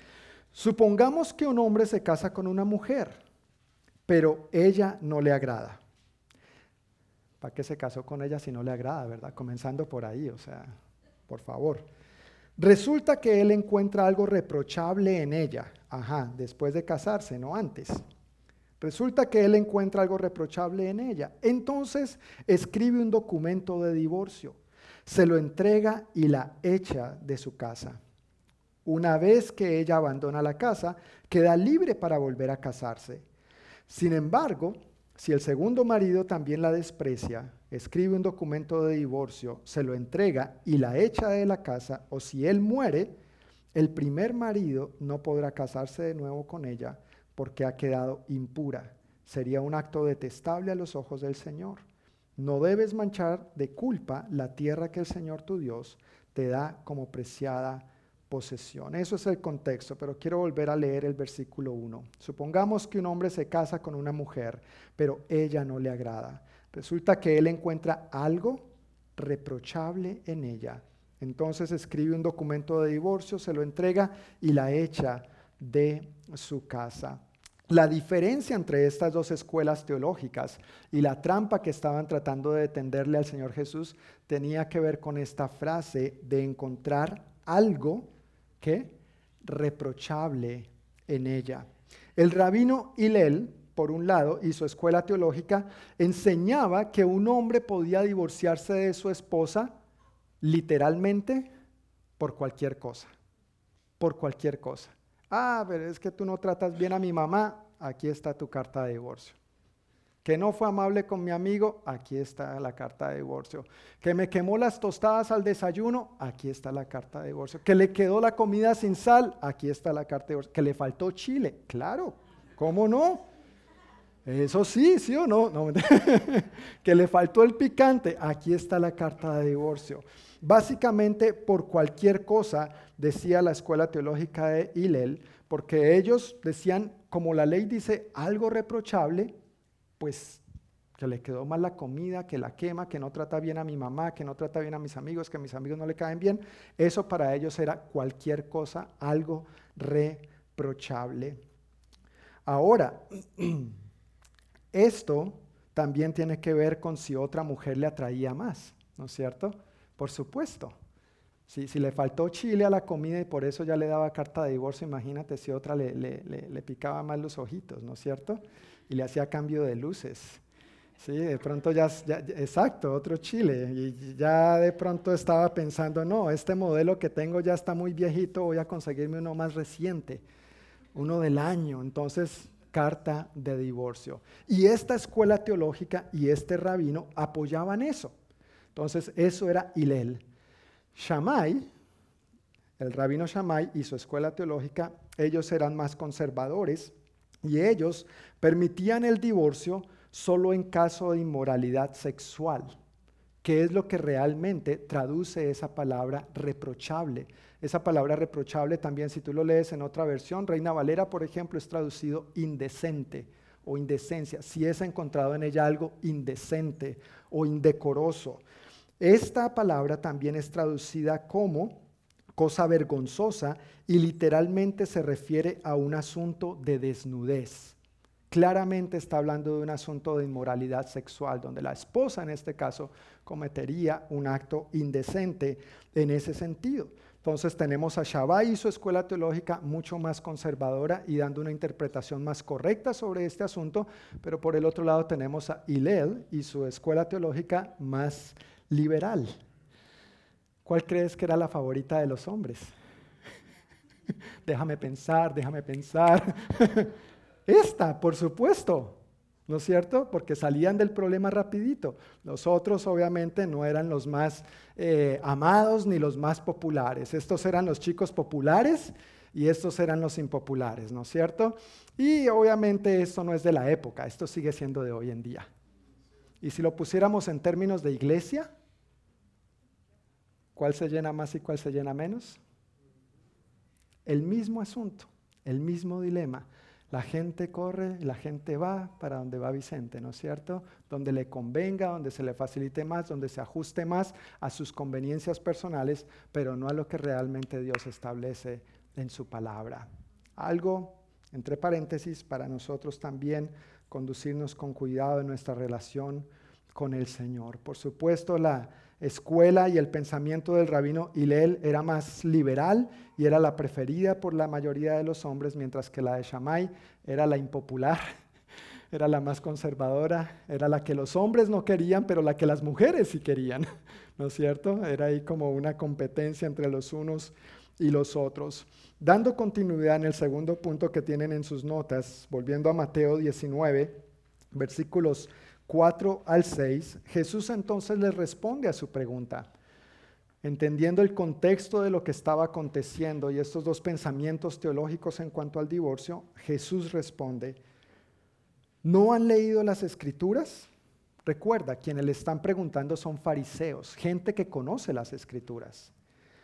supongamos que un hombre se casa con una mujer pero ella no le agrada. ¿Para qué se casó con ella si no le agrada, verdad? Comenzando por ahí, o sea, por favor. Resulta que él encuentra algo reprochable en ella, ajá, después de casarse, no antes. Resulta que él encuentra algo reprochable en ella. Entonces escribe un documento de divorcio, se lo entrega y la echa de su casa. Una vez que ella abandona la casa, queda libre para volver a casarse. Sin embargo, si el segundo marido también la desprecia, escribe un documento de divorcio, se lo entrega y la echa de la casa, o si él muere, el primer marido no podrá casarse de nuevo con ella porque ha quedado impura. Sería un acto detestable a los ojos del Señor. No debes manchar de culpa la tierra que el Señor tu Dios te da como preciada Eso es el contexto, pero quiero volver a leer el versículo 1. Supongamos que un hombre se casa con una mujer, pero ella no le agrada. Resulta que él encuentra algo reprochable en ella. Entonces escribe un documento de divorcio, se lo entrega y la echa de su casa. La diferencia entre estas dos escuelas teológicas y la trampa que estaban tratando de tenderle al Señor Jesús tenía que ver con esta frase de encontrar algo ¿qué? reprochable en ella. El rabino Hillel, por un lado, y su escuela teológica, enseñaba que un hombre podía divorciarse de su esposa literalmente por cualquier cosa, por cualquier cosa. Ah, pero es que tú no tratas bien a mi mamá, aquí está tu carta de divorcio que no fue amable con mi amigo, aquí está la carta de divorcio. Que me quemó las tostadas al desayuno, aquí está la carta de divorcio. Que le quedó la comida sin sal, aquí está la carta de divorcio. Que le faltó chile, claro, ¿cómo no? Eso sí, sí o no. que le faltó el picante, aquí está la carta de divorcio. Básicamente por cualquier cosa, decía la escuela teológica de Hillel, porque ellos decían, como la ley dice algo reprochable, pues que le quedó mal la comida, que la quema, que no trata bien a mi mamá, que no trata bien a mis amigos, que a mis amigos no le caen bien, eso para ellos era cualquier cosa, algo reprochable. Ahora, esto también tiene que ver con si otra mujer le atraía más, ¿no es cierto? Por supuesto. Si, si le faltó chile a la comida y por eso ya le daba carta de divorcio, imagínate si otra le, le, le picaba más los ojitos, ¿no es cierto? Y le hacía cambio de luces. Sí, de pronto ya, exacto, otro chile. Y ya de pronto estaba pensando, no, este modelo que tengo ya está muy viejito, voy a conseguirme uno más reciente, uno del año. Entonces, carta de divorcio. Y esta escuela teológica y este rabino apoyaban eso. Entonces, eso era Hilel. Shammai, el rabino Shammai y su escuela teológica, ellos eran más conservadores y ellos permitían el divorcio solo en caso de inmoralidad sexual, que es lo que realmente traduce esa palabra reprochable. Esa palabra reprochable también, si tú lo lees en otra versión, Reina Valera, por ejemplo, es traducido indecente o indecencia, si es encontrado en ella algo indecente o indecoroso. Esta palabra también es traducida como cosa vergonzosa y literalmente se refiere a un asunto de desnudez. Claramente está hablando de un asunto de inmoralidad sexual, donde la esposa en este caso cometería un acto indecente en ese sentido. Entonces tenemos a Shabai y su escuela teológica mucho más conservadora y dando una interpretación más correcta sobre este asunto, pero por el otro lado tenemos a Hillel y su escuela teológica más liberal. ¿Cuál crees que era la favorita de los hombres? déjame pensar, déjame pensar. Esta, por supuesto. ¿no es cierto? Porque salían del problema rapidito. Los otros obviamente no eran los más eh, amados ni los más populares. Estos eran los chicos populares y estos eran los impopulares, ¿no es cierto? Y obviamente esto no es de la época, esto sigue siendo de hoy en día. Y si lo pusiéramos en términos de iglesia, ¿cuál se llena más y cuál se llena menos? El mismo asunto, el mismo dilema. La gente corre, la gente va para donde va Vicente, ¿no es cierto? Donde le convenga, donde se le facilite más, donde se ajuste más a sus conveniencias personales, pero no a lo que realmente Dios establece en su palabra. Algo, entre paréntesis, para nosotros también conducirnos con cuidado en nuestra relación con el Señor. Por supuesto, la escuela y el pensamiento del rabino Hillel era más liberal y era la preferida por la mayoría de los hombres, mientras que la de Shammai era la impopular, era la más conservadora, era la que los hombres no querían, pero la que las mujeres sí querían, ¿no es cierto? Era ahí como una competencia entre los unos y los otros. Dando continuidad en el segundo punto que tienen en sus notas, volviendo a Mateo 19, versículos 4 al 6, Jesús entonces les responde a su pregunta. Entendiendo el contexto de lo que estaba aconteciendo y estos dos pensamientos teológicos en cuanto al divorcio, Jesús responde, ¿no han leído las escrituras? Recuerda, quienes le están preguntando son fariseos, gente que conoce las escrituras.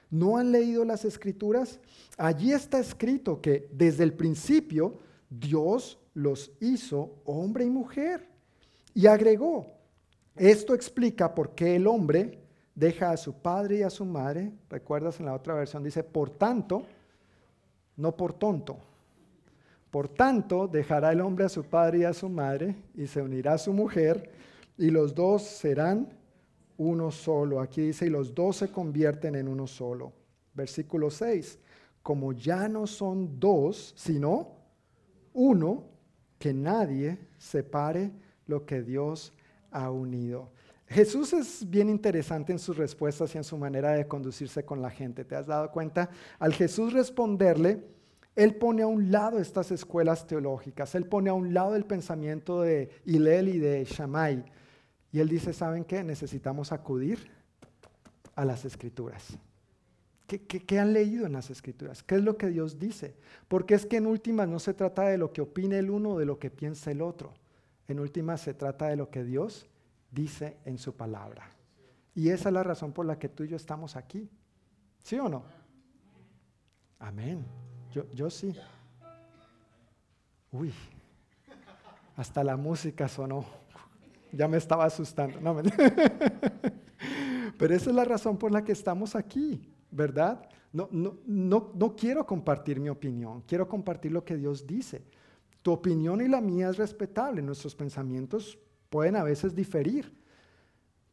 ¿No han leído las escrituras? Allí está escrito que desde el principio Dios los hizo hombre y mujer. Y agregó, esto explica por qué el hombre deja a su padre y a su madre, recuerdas en la otra versión dice, por tanto, no por tonto, por tanto dejará el hombre a su padre y a su madre y se unirá a su mujer y los dos serán uno solo. Aquí dice, y los dos se convierten en uno solo. Versículo 6, como ya no son dos, sino uno, que nadie separe lo que Dios ha unido. Jesús es bien interesante en sus respuestas y en su manera de conducirse con la gente. ¿Te has dado cuenta? Al Jesús responderle, Él pone a un lado estas escuelas teológicas, Él pone a un lado el pensamiento de Hillel y de Shammai. Y Él dice, ¿saben qué? Necesitamos acudir a las escrituras. ¿Qué, ¿Qué, han leído en las escrituras? ¿Qué es lo que Dios dice? Porque es que en últimas no se trata de lo que opine el uno o de lo que piensa el otro. En última se trata de lo que Dios dice en su palabra. Y esa es la razón por la que tú y yo estamos aquí. ¿Sí o no? Amén. Yo, yo sí. Uy, hasta la música sonó. Ya me estaba asustando. No, Pero esa es la razón por la que estamos aquí, ¿verdad? No, no, no, no quiero compartir mi opinión, quiero compartir lo que Dios dice. Tu opinión y la mía es respetable, nuestros pensamientos pueden a veces diferir,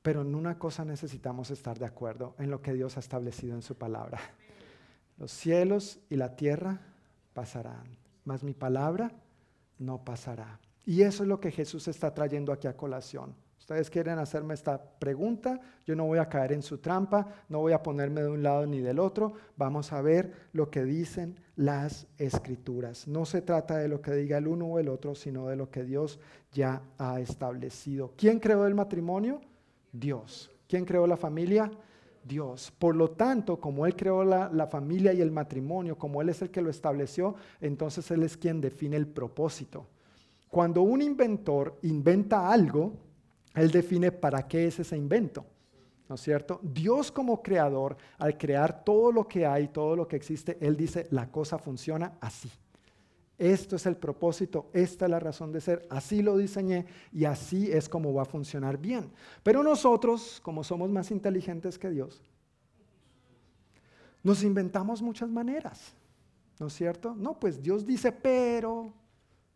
pero en una cosa necesitamos estar de acuerdo, en lo que Dios ha establecido en su palabra. Los cielos y la tierra pasarán, mas mi palabra no pasará. Y eso es lo que Jesús está trayendo aquí a colación. Ustedes quieren hacerme esta pregunta, yo no voy a caer en su trampa, no voy a ponerme de un lado ni del otro, vamos a ver lo que dicen las escrituras. No se trata de lo que diga el uno o el otro, sino de lo que Dios ya ha establecido. ¿Quién creó el matrimonio? Dios. ¿Quién creó la familia? Dios. Por lo tanto, como Él creó la, familia y el matrimonio, como Él es el que lo estableció, entonces Él es quien define el propósito. Cuando un inventor inventa algo, Él define para qué es ese invento. ¿No es cierto? Dios como creador, al crear todo lo que hay, todo lo que existe, Él dice, la cosa funciona así. Esto es el propósito, esta es la razón de ser, así lo diseñé y así es como va a funcionar bien. Pero nosotros, como somos más inteligentes que Dios, nos inventamos muchas maneras, ¿no es cierto? No, pues Dios dice, pero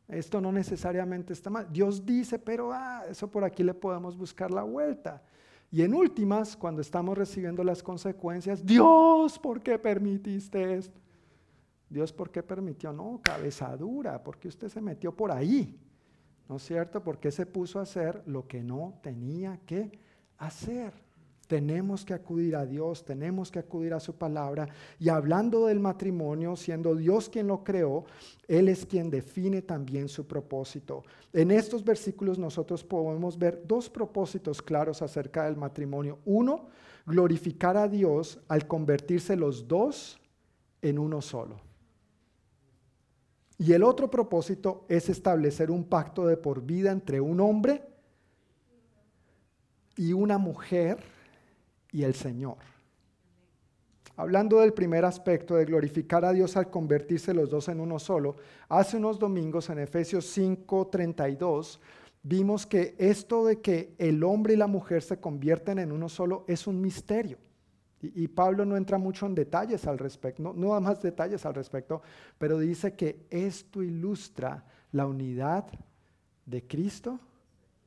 esto no necesariamente está mal. Dios dice, pero ah, eso por aquí le podemos buscar la vuelta. Y en últimas, cuando estamos recibiendo las consecuencias, Dios, ¿por qué permitiste esto? Dios, ¿por qué permitió? No, cabeza dura, porque usted se metió por ahí, ¿no es cierto? Porque se puso a hacer lo que no tenía que hacer. Tenemos que acudir a Dios, tenemos que acudir a su palabra. Y hablando del matrimonio, siendo Dios quien lo creó, Él es quien define también su propósito. En estos versículos nosotros podemos ver dos propósitos claros acerca del matrimonio. Uno, glorificar a Dios al convertirse los dos en uno solo. Y el otro propósito es establecer un pacto de por vida entre un hombre y una mujer y el Señor. Hablando del primer aspecto de glorificar a Dios al convertirse los dos en uno solo, hace unos domingos en Efesios 5:32 vimos que esto de que el hombre y la mujer se convierten en uno solo es un misterio. Y, Pablo no entra mucho en detalles al respecto, no, no da más detalles al respecto, pero dice que esto ilustra la unidad de Cristo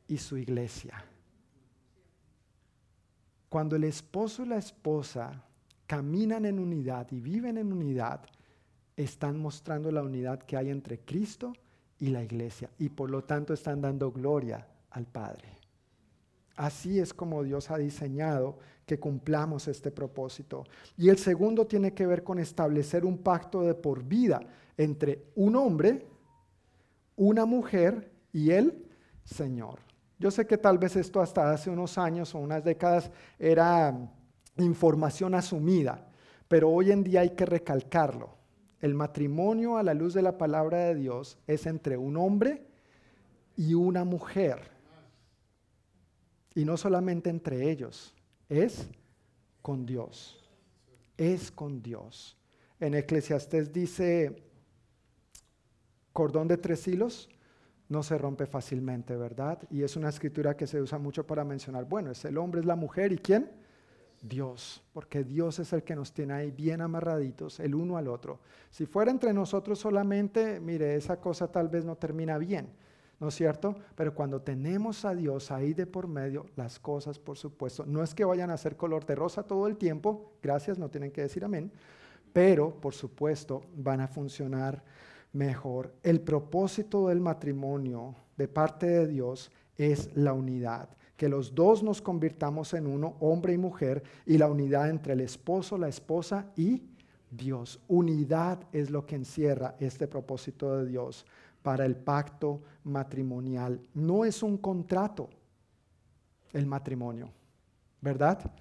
y su iglesia. Cuando el esposo y la esposa caminan en unidad y viven en unidad, están mostrando la unidad que hay entre Cristo y la iglesia y por lo tanto están dando gloria al Padre. Así es como Dios ha diseñado que cumplamos este propósito. Y el segundo tiene que ver con establecer un pacto de por vida entre un hombre, una mujer y el Señor. Yo sé que tal vez esto hasta hace unos años o unas décadas era información asumida, pero hoy en día hay que recalcarlo. El matrimonio a la luz de la palabra de Dios es entre un hombre y una mujer. Y no solamente entre ellos, es con Dios. Es con Dios. En Eclesiastés dice, cordón de tres hilos no se rompe fácilmente, ¿verdad? Y es una escritura que se usa mucho para mencionar, bueno, es el hombre, es la mujer, ¿y quién? Dios, porque Dios es el que nos tiene ahí bien amarraditos el uno al otro. Si fuera entre nosotros solamente, mire, esa cosa tal vez no termina bien. ¿no es cierto? Pero cuando tenemos a Dios ahí de por medio, las cosas, por supuesto, no es que vayan a ser color de rosa todo el tiempo, gracias, no tienen que decir amén, pero por supuesto van a funcionar mejor. El propósito del matrimonio de parte de Dios es la unidad, que los dos nos convirtamos en uno, hombre y mujer, y la unidad entre el esposo, la esposa y Dios. Unidad es lo que encierra este propósito de Dios para el pacto matrimonial. No es un contrato el matrimonio, ¿verdad?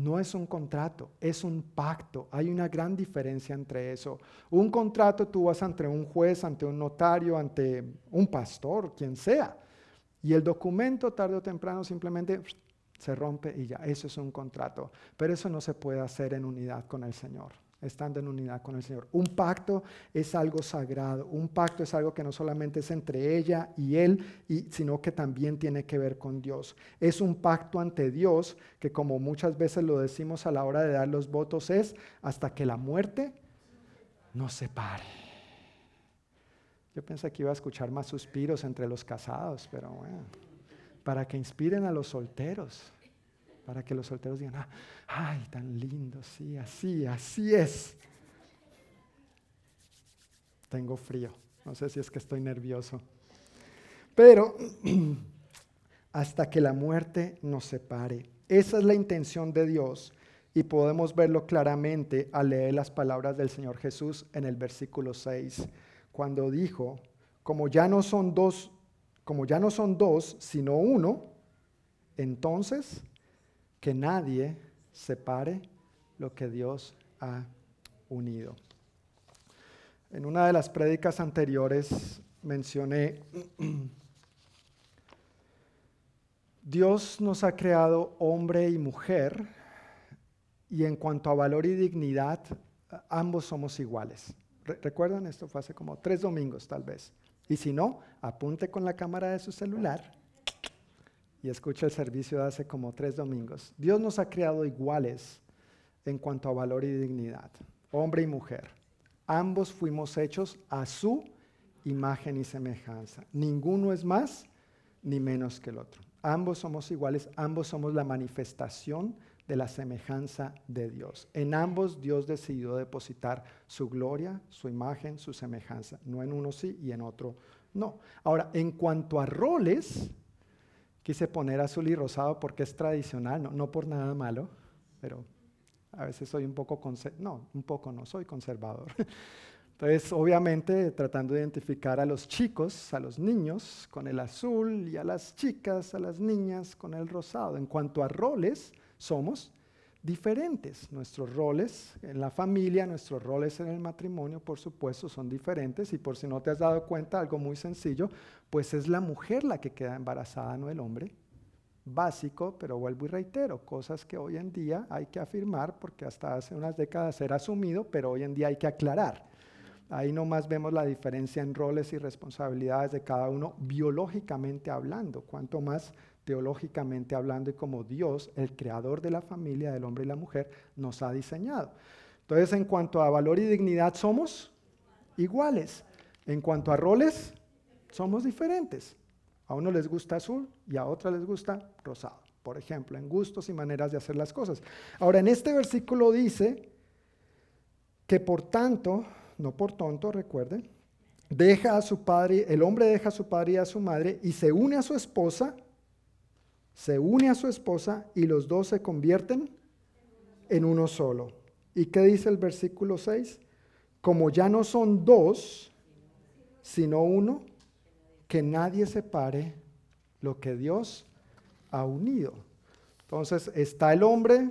No es un contrato, es un pacto. Hay una gran diferencia entre eso. Un contrato tú vas ante un juez, ante un notario, ante un pastor, quien sea. Y el documento tarde o temprano simplemente se rompe y ya, eso es un contrato. Pero eso no se puede hacer en unidad con el Señor estando en unidad con el Señor. Un pacto es algo sagrado, un pacto es algo que no solamente es entre ella y él, sino que también tiene que ver con Dios. Es un pacto ante Dios que como muchas veces lo decimos a la hora de dar los votos es hasta que la muerte nos separe. Yo pensé que iba a escuchar más suspiros entre los casados, pero bueno, para que inspiren a los solteros para que los solteros digan, ah, ay, tan lindo, sí, así, así es. Tengo frío, no sé si es que estoy nervioso. Pero hasta que la muerte nos separe. Esa es la intención de Dios y podemos verlo claramente al leer las palabras del Señor Jesús en el versículo 6, cuando dijo, como ya no son dos, como ya no son dos, sino uno, entonces que nadie separe lo que Dios ha unido. En una de las prédicas anteriores mencioné, Dios nos ha creado hombre y mujer y en cuanto a valor y dignidad, ambos somos iguales. ¿Recuerdan? Esto fue hace como tres domingos tal vez. Y si no, apunte con la cámara de su celular y escuche el servicio de hace como tres domingos. Dios nos ha creado iguales en cuanto a valor y dignidad, hombre y mujer. Ambos fuimos hechos a su imagen y semejanza. Ninguno es más ni menos que el otro. Ambos somos iguales, ambos somos la manifestación de la semejanza de Dios. En ambos Dios decidió depositar su gloria, su imagen, su semejanza. No en uno sí y en otro no. Ahora, en cuanto a roles, quise poner azul y rosado porque es tradicional, no, por nada malo, pero a veces soy un poco, no, un poco no, soy conservador. Entonces, obviamente, tratando de identificar a los chicos, a los niños, con el azul y a las chicas, a las niñas, con el rosado. En cuanto a roles, somos diferentes. Nuestros roles en la familia, nuestros roles en el matrimonio, por supuesto, son diferentes. Y por si no te has dado cuenta, algo muy sencillo, pues es la mujer la que queda embarazada, no el hombre básico, pero vuelvo y reitero, cosas que hoy en día hay que afirmar porque hasta hace unas décadas era asumido, pero hoy en día hay que aclarar. Ahí nomás vemos la diferencia en roles y responsabilidades de cada uno biológicamente hablando, cuanto más teológicamente hablando y como Dios, el creador de la familia, del hombre y la mujer, nos ha diseñado. Entonces, en cuanto a valor y dignidad, somos iguales. En cuanto a roles, somos diferentes. A uno les gusta azul y a otra les gusta rosado, por ejemplo, en gustos y maneras de hacer las cosas. Ahora, en este versículo dice que por tanto, no por tonto, recuerden, deja a su padre, el hombre deja a su padre y a su madre y se une a su esposa, se une a su esposa y los dos se convierten en uno solo. ¿Y qué dice el versículo 6? Como ya no son dos, sino uno, que nadie separe lo que Dios ha unido. Entonces está el hombre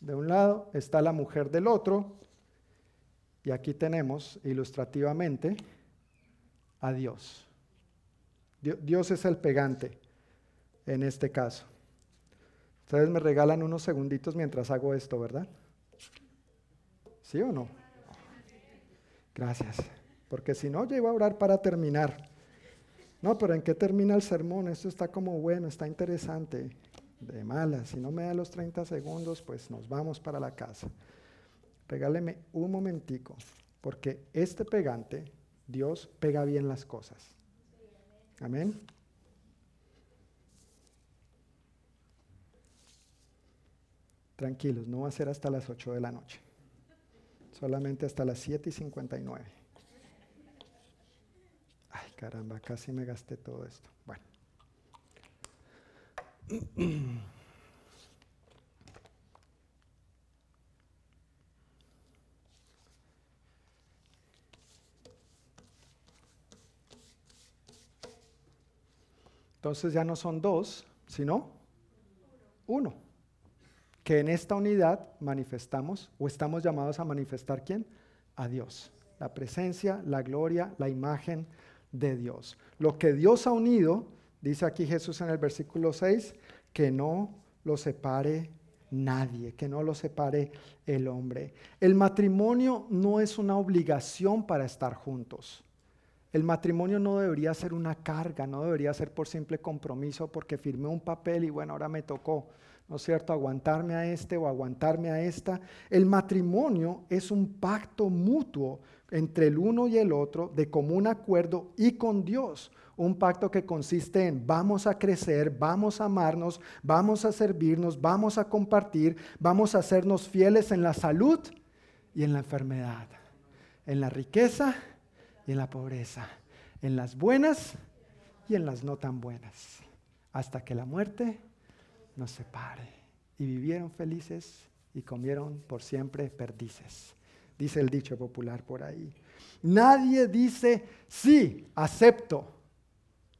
de un lado, está la mujer del otro, y aquí tenemos ilustrativamente a Dios. Dios es el pegante en este caso. Ustedes me regalan unos segunditos mientras hago esto, ¿verdad? ¿Sí o no? Gracias. Porque si no, yo iba a orar para terminar. No, pero ¿en qué termina el sermón? Esto está como bueno, está interesante. De mala, si no me da los 30 segundos, pues nos vamos para la casa. Regáleme un momentico, porque este pegante, Dios pega bien las cosas. Amén. Tranquilos, no va a ser hasta las 8 de la noche, solamente hasta las 7 y 59. Ay, caramba, casi me gasté todo esto. Bueno. Entonces ya no son dos, sino uno. Que en esta unidad manifestamos o estamos llamados a manifestar quién? A Dios. La presencia, la gloria, la imagen de Dios. Lo que Dios ha unido, dice aquí Jesús en el versículo 6, que no lo separe nadie, que no lo separe el hombre. El matrimonio no es una obligación para estar juntos. El matrimonio no debería ser una carga, no debería ser por simple compromiso porque firmé un papel y bueno, ahora me tocó, ¿no es cierto?, aguantarme a este o aguantarme a esta. El matrimonio es un pacto mutuo entre el uno y el otro de común acuerdo y con Dios. Un pacto que consiste en vamos a crecer, vamos a amarnos, vamos a servirnos, vamos a compartir, vamos a hacernos fieles en la salud y en la enfermedad, en la riqueza y en la pobreza, en las buenas y en las no tan buenas, hasta que la muerte nos separe. Y vivieron felices y comieron por siempre perdices dice el dicho popular por ahí. Nadie dice, sí, acepto.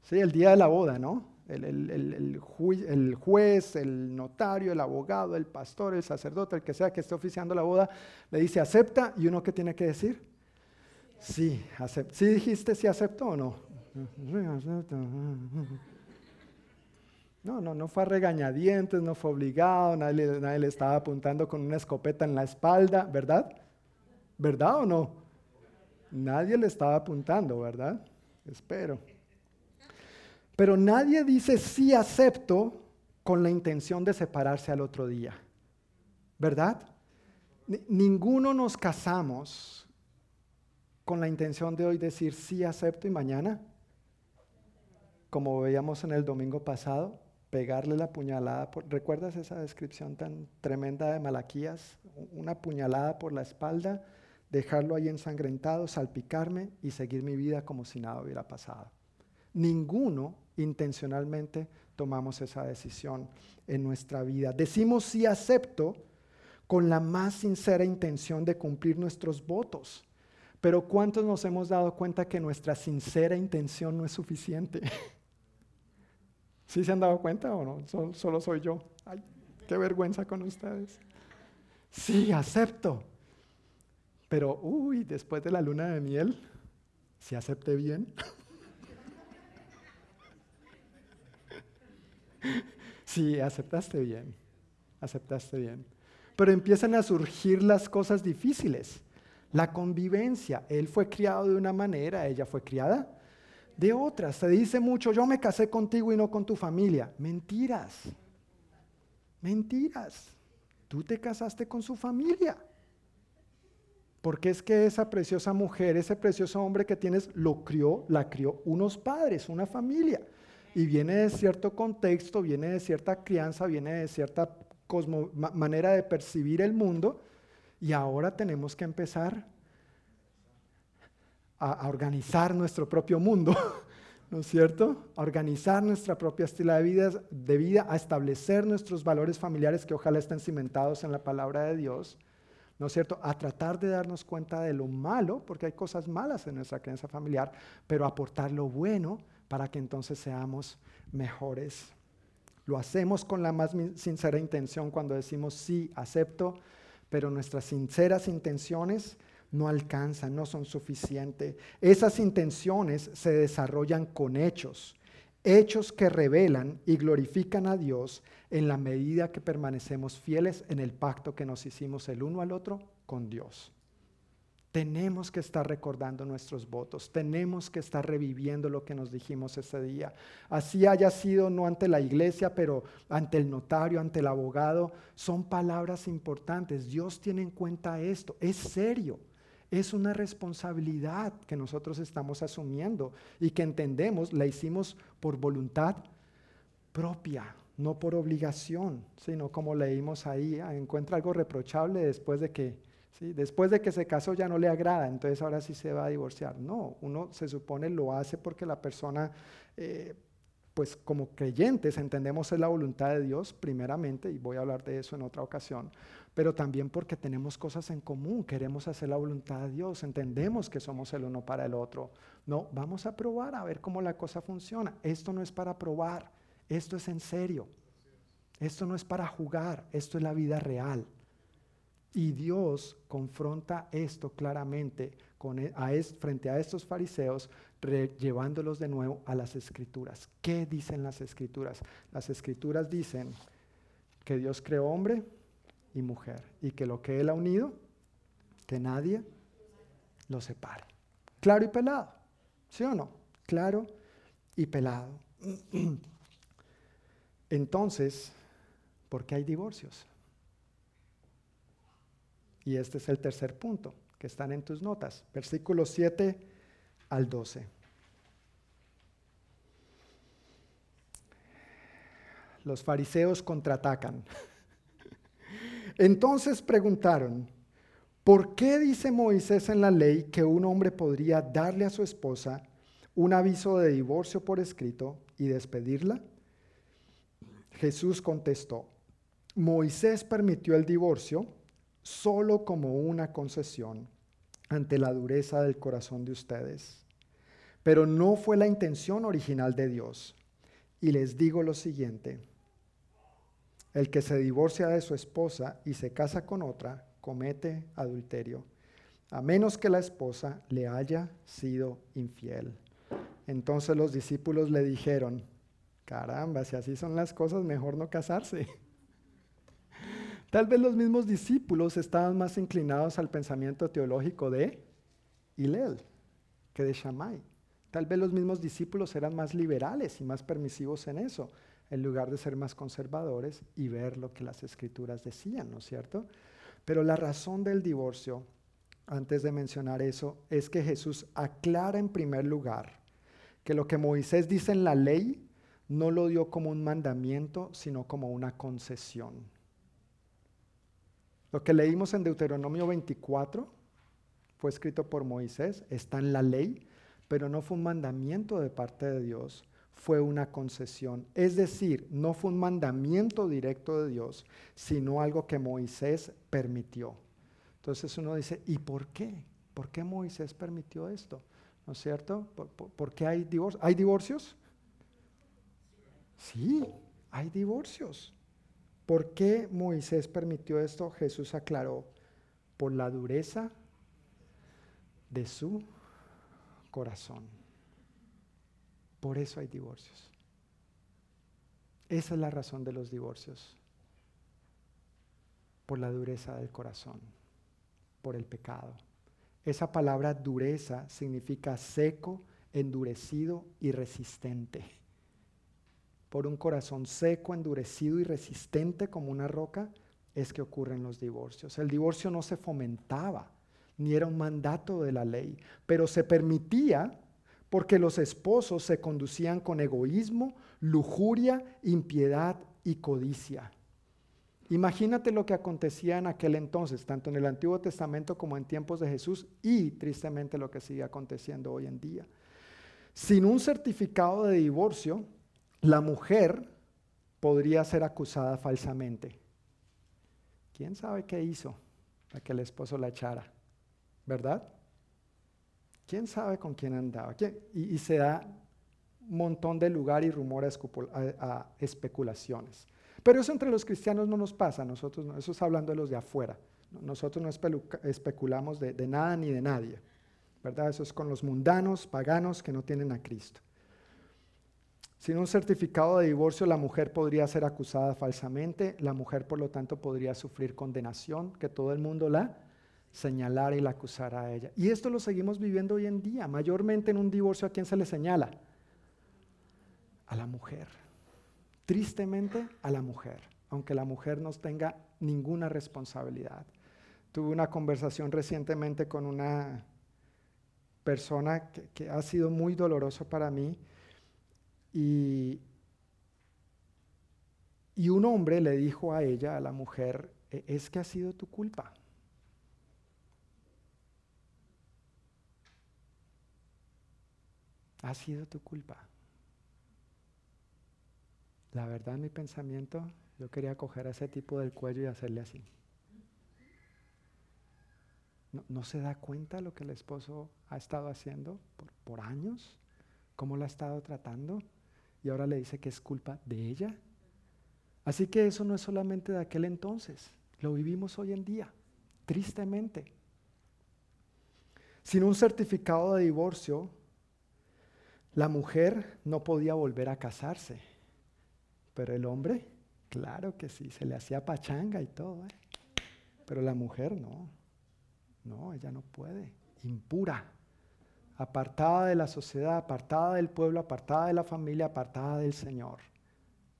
Sí, el día de la boda, ¿no? El, juez, el notario, el abogado, el pastor, el sacerdote, el que sea que esté oficiando la boda, le dice acepta y uno que tiene que decir, sí, acepta. ¿Sí dijiste si aceptó o no? No, no, no fue a regañadientes, no fue obligado, nadie, nadie le estaba apuntando con una escopeta en la espalda, ¿verdad? ¿Verdad o no? Nadie le estaba apuntando, ¿verdad? Espero. Pero nadie dice sí acepto con la intención de separarse al otro día. ¿Verdad? Ninguno nos casamos con la intención de hoy decir sí acepto y mañana, como veíamos en el domingo pasado, pegarle la puñalada. ¿Recuerdas esa descripción tan tremenda de Malaquías? Una puñalada por la espalda, dejarlo ahí ensangrentado, salpicarme y seguir mi vida como si nada hubiera pasado. Ninguno intencionalmente tomamos esa decisión en nuestra vida. Decimos sí acepto con la más sincera intención de cumplir nuestros votos. Pero ¿cuántos nos hemos dado cuenta que nuestra sincera intención no es suficiente? ¿Sí se han dado cuenta o no? Solo, soy yo. Ay, qué vergüenza con ustedes. Sí, acepto. Pero, uy, después de la luna de miel, si acepté bien. Sí, aceptaste bien, aceptaste bien. Pero empiezan a surgir las cosas difíciles. La convivencia. Él fue criado de una manera, ella fue criada de otra. Se dice mucho, yo me casé contigo y no con tu familia. Mentiras. Mentiras. Tú te casaste con su familia. Porque es que esa preciosa mujer, ese precioso hombre que tienes, lo crió, la crió unos padres, una familia y viene de cierto contexto, viene de cierta crianza, viene de cierta manera de percibir el mundo y ahora tenemos que empezar a, organizar nuestro propio mundo, ¿no es cierto? A organizar nuestra propia estilo de vida, de vida, a establecer nuestros valores familiares que ojalá estén cimentados en la palabra de Dios. ¿no es cierto? A tratar de darnos cuenta de lo malo, porque hay cosas malas en nuestra creencia familiar, pero aportar lo bueno para que entonces seamos mejores. Lo hacemos con la más sincera intención cuando decimos sí, acepto, pero nuestras sinceras intenciones no alcanzan, no son suficientes. Esas intenciones se desarrollan con hechos, hechos que revelan y glorifican a Dios en la medida que permanecemos fieles en el pacto que nos hicimos el uno al otro con Dios. Tenemos que estar recordando nuestros votos, tenemos que estar reviviendo lo que nos dijimos ese día. Así haya sido no ante la iglesia, pero ante el notario, ante el abogado, son palabras importantes. Dios tiene en cuenta esto, es serio. Es una responsabilidad que nosotros estamos asumiendo y que entendemos, la hicimos por voluntad propia, no por obligación, sino como leímos ahí, ah, encuentra algo reprochable después de que Después de que se casó ya no le agrada, entonces ahora sí se va a divorciar. No, uno se supone lo hace porque la persona, eh, pues como creyentes entendemos es la voluntad de Dios primeramente, y voy a hablar de eso en otra ocasión, pero también porque tenemos cosas en común, queremos hacer la voluntad de Dios, entendemos que somos el uno para el otro. No, vamos a probar a ver cómo la cosa funciona. Esto no es para probar, esto es en serio. Esto no es para jugar, esto es la vida real. Y Dios confronta esto claramente e, frente a estos fariseos, llevándolos de nuevo a las escrituras. ¿Qué dicen las escrituras? Las escrituras dicen que Dios creó hombre y mujer y que lo que Él ha unido, que nadie lo separe. Claro y pelado, ¿sí o no? Claro y pelado. Entonces, ¿por qué hay divorcios? Y este es el tercer punto que están en tus notas, versículos 7 al 12. Los fariseos contraatacan. Entonces preguntaron, ¿por qué dice Moisés en la ley que un hombre podría darle a su esposa un aviso de divorcio por escrito y despedirla? Jesús contestó, Moisés permitió el divorcio solo como una concesión ante la dureza del corazón de ustedes. Pero no fue la intención original de Dios. y les digo lo siguiente. El que se divorcia de su esposa y se casa con otra, comete adulterio, a menos que la esposa le haya sido infiel. Entonces los discípulos le dijeron, caramba, si así son las cosas, mejor no casarse. Tal vez los mismos discípulos estaban más inclinados al pensamiento teológico de Hillel que de Shammai. Tal vez los mismos discípulos eran más liberales y más permisivos en eso en lugar de ser más conservadores y ver lo que las escrituras decían, ¿no es cierto? Pero la razón del divorcio, antes de mencionar eso, es que Jesús aclara en primer lugar que lo que Moisés dice en la ley no lo dio como un mandamiento, sino como una concesión. Lo que leímos en Deuteronomio 24 fue escrito por Moisés, está en la ley, pero no fue un mandamiento de parte de Dios, fue una concesión. Es decir, no fue un mandamiento directo de Dios, sino algo que Moisés permitió. Entonces uno dice, ¿y por qué? ¿Por qué Moisés permitió esto? ¿No es cierto? ¿Por, qué hay divorcios? ¿Hay divorcios? Sí, hay divorcios. ¿Por qué Moisés permitió esto? Jesús aclaró, por la dureza de su corazón. Por eso hay divorcios. Esa es la razón de los divorcios. Por la dureza del corazón, por el pecado. Esa palabra dureza significa seco, endurecido y resistente. Por un corazón seco, endurecido y resistente como una roca es que ocurren los divorcios. El divorcio no se fomentaba, ni era un mandato de la ley, pero se permitía porque los esposos se conducían con egoísmo, lujuria, impiedad y codicia. Imagínate lo que acontecía en aquel entonces, tanto en el Antiguo Testamento como en tiempos de Jesús y tristemente lo que sigue aconteciendo hoy en día. Sin un certificado de divorcio, la mujer podría ser acusada falsamente. ¿Quién sabe qué hizo para que el esposo la echara? ¿Verdad? ¿Quién sabe con quién andaba? Y, se da un montón de lugar y rumor a, especulaciones. Pero eso entre los cristianos no nos pasa, nosotros eso es hablando de los de afuera. Nosotros no especulamos de, de nada ni de nadie. ¿verdad? Eso es con los mundanos, paganos que no tienen a Cristo. Sin un certificado de divorcio, la mujer podría ser acusada falsamente, la mujer por lo tanto podría sufrir condenación, que todo el mundo la señalar y la acusar a ella. Y esto lo seguimos viviendo hoy en día. Mayormente en un divorcio, ¿a quién se le señala? A la mujer. Tristemente a la mujer, aunque la mujer no tenga ninguna responsabilidad. Tuve una conversación recientemente con una persona que, ha sido muy doloroso para mí y, y un hombre le dijo a ella, a la mujer, e, es que ha sido tu culpa. Ha sido tu culpa. La verdad, mi pensamiento, yo quería coger a ese tipo del cuello y hacerle así. ¿No, se da cuenta lo que el esposo ha estado haciendo por, por años? ¿Cómo la ha estado tratando? Y ahora le dice que es culpa de ella. Así que eso no es solamente de aquel entonces, lo vivimos hoy en día, tristemente. Sin un certificado de divorcio, la mujer no podía volver a casarse, pero el hombre, claro que sí, se le hacía pachanga y todo. ¿eh? Pero la mujer no, no, ella no puede, impura, apartada de la sociedad, apartada del pueblo, apartada de la familia, apartada del Señor.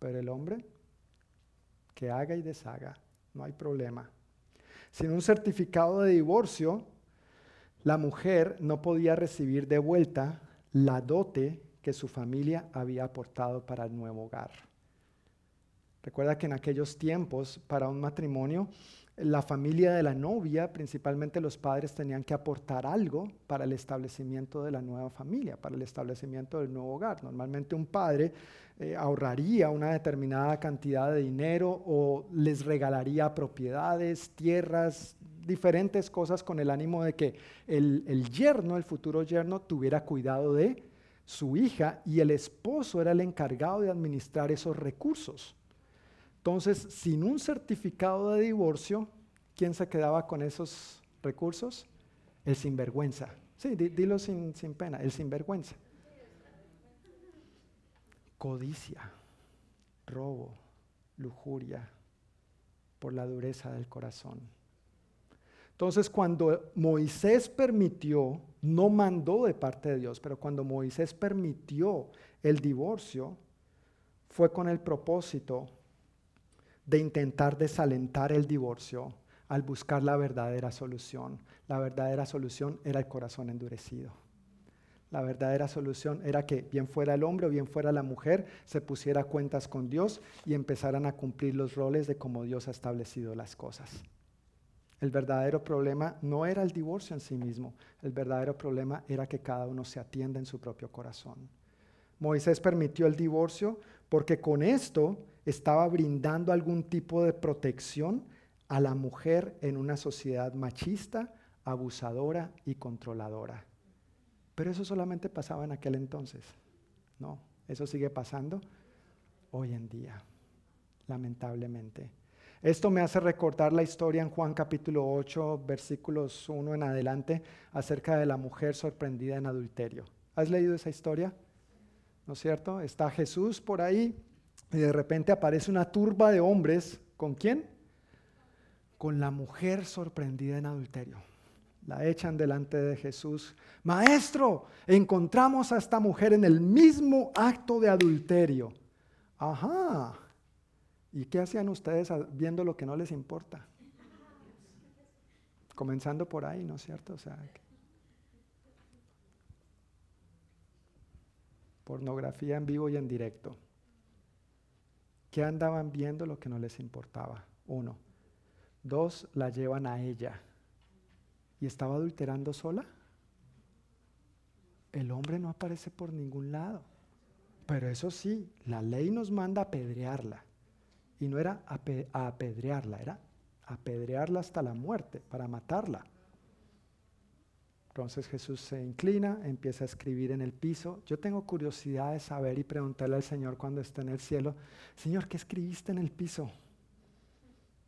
Pero el hombre, que haga y deshaga, no hay problema. Sin un certificado de divorcio, la mujer no podía recibir de vuelta la dote que su familia había aportado para el nuevo hogar. Recuerda que en aquellos tiempos, para un matrimonio, la familia de la novia, principalmente los padres, tenían que aportar algo para el establecimiento de la nueva familia, para el establecimiento del nuevo hogar. Normalmente un padre eh, ahorraría una determinada cantidad de dinero o les regalaría propiedades, tierras, diferentes cosas con el ánimo de que el, yerno, el futuro yerno, tuviera cuidado de, su hija, y el esposo era el encargado de administrar esos recursos. Entonces, sin un certificado de divorcio, ¿quién se quedaba con esos recursos? El sinvergüenza. Sí, dilo sin, sin pena, el sinvergüenza. Codicia, robo, lujuria, por la dureza del corazón. Entonces, cuando Moisés permitió, no mandó de parte de Dios, pero cuando Moisés permitió el divorcio, fue con el propósito de intentar desalentar el divorcio al buscar la verdadera solución. La verdadera solución era el corazón endurecido. La verdadera solución era que bien fuera el hombre o bien fuera la mujer, se pusiera cuentas con Dios y empezaran a cumplir los roles de cómo Dios ha establecido las cosas. El verdadero problema no era el divorcio en sí mismo, el verdadero problema era que cada uno se atienda en su propio corazón. Moisés permitió el divorcio porque con esto estaba brindando algún tipo de protección a la mujer en una sociedad machista, abusadora y controladora. Pero eso solamente pasaba en aquel entonces. No, eso sigue pasando hoy en día, lamentablemente. Esto me hace recordar la historia en Juan capítulo 8, versículos 1 en adelante, acerca de la mujer sorprendida en adulterio. ¿Has leído esa historia? ¿No es cierto? Está Jesús por ahí y de repente aparece una turba de hombres. ¿Con quién? Con la mujer sorprendida en adulterio. La echan delante de Jesús. Maestro, encontramos a esta mujer en el mismo acto de adulterio. Ajá. ¿Y qué hacían ustedes viendo lo que no les importa? Comenzando por ahí, ¿no es cierto? O sea, pornografía en vivo y en directo. ¿Qué andaban viendo lo que no les importaba? Uno. Dos, la llevan a ella. ¿Y estaba adulterando sola? El hombre no aparece por ningún lado. Pero eso sí, la ley nos manda a apedrearla. Y no era a apedrearla, era apedrearla hasta la muerte, para matarla. Entonces Jesús se inclina, empieza a escribir en el piso. Yo tengo curiosidad de saber y preguntarle al Señor cuando esté en el cielo, Señor, ¿qué escribiste en el piso?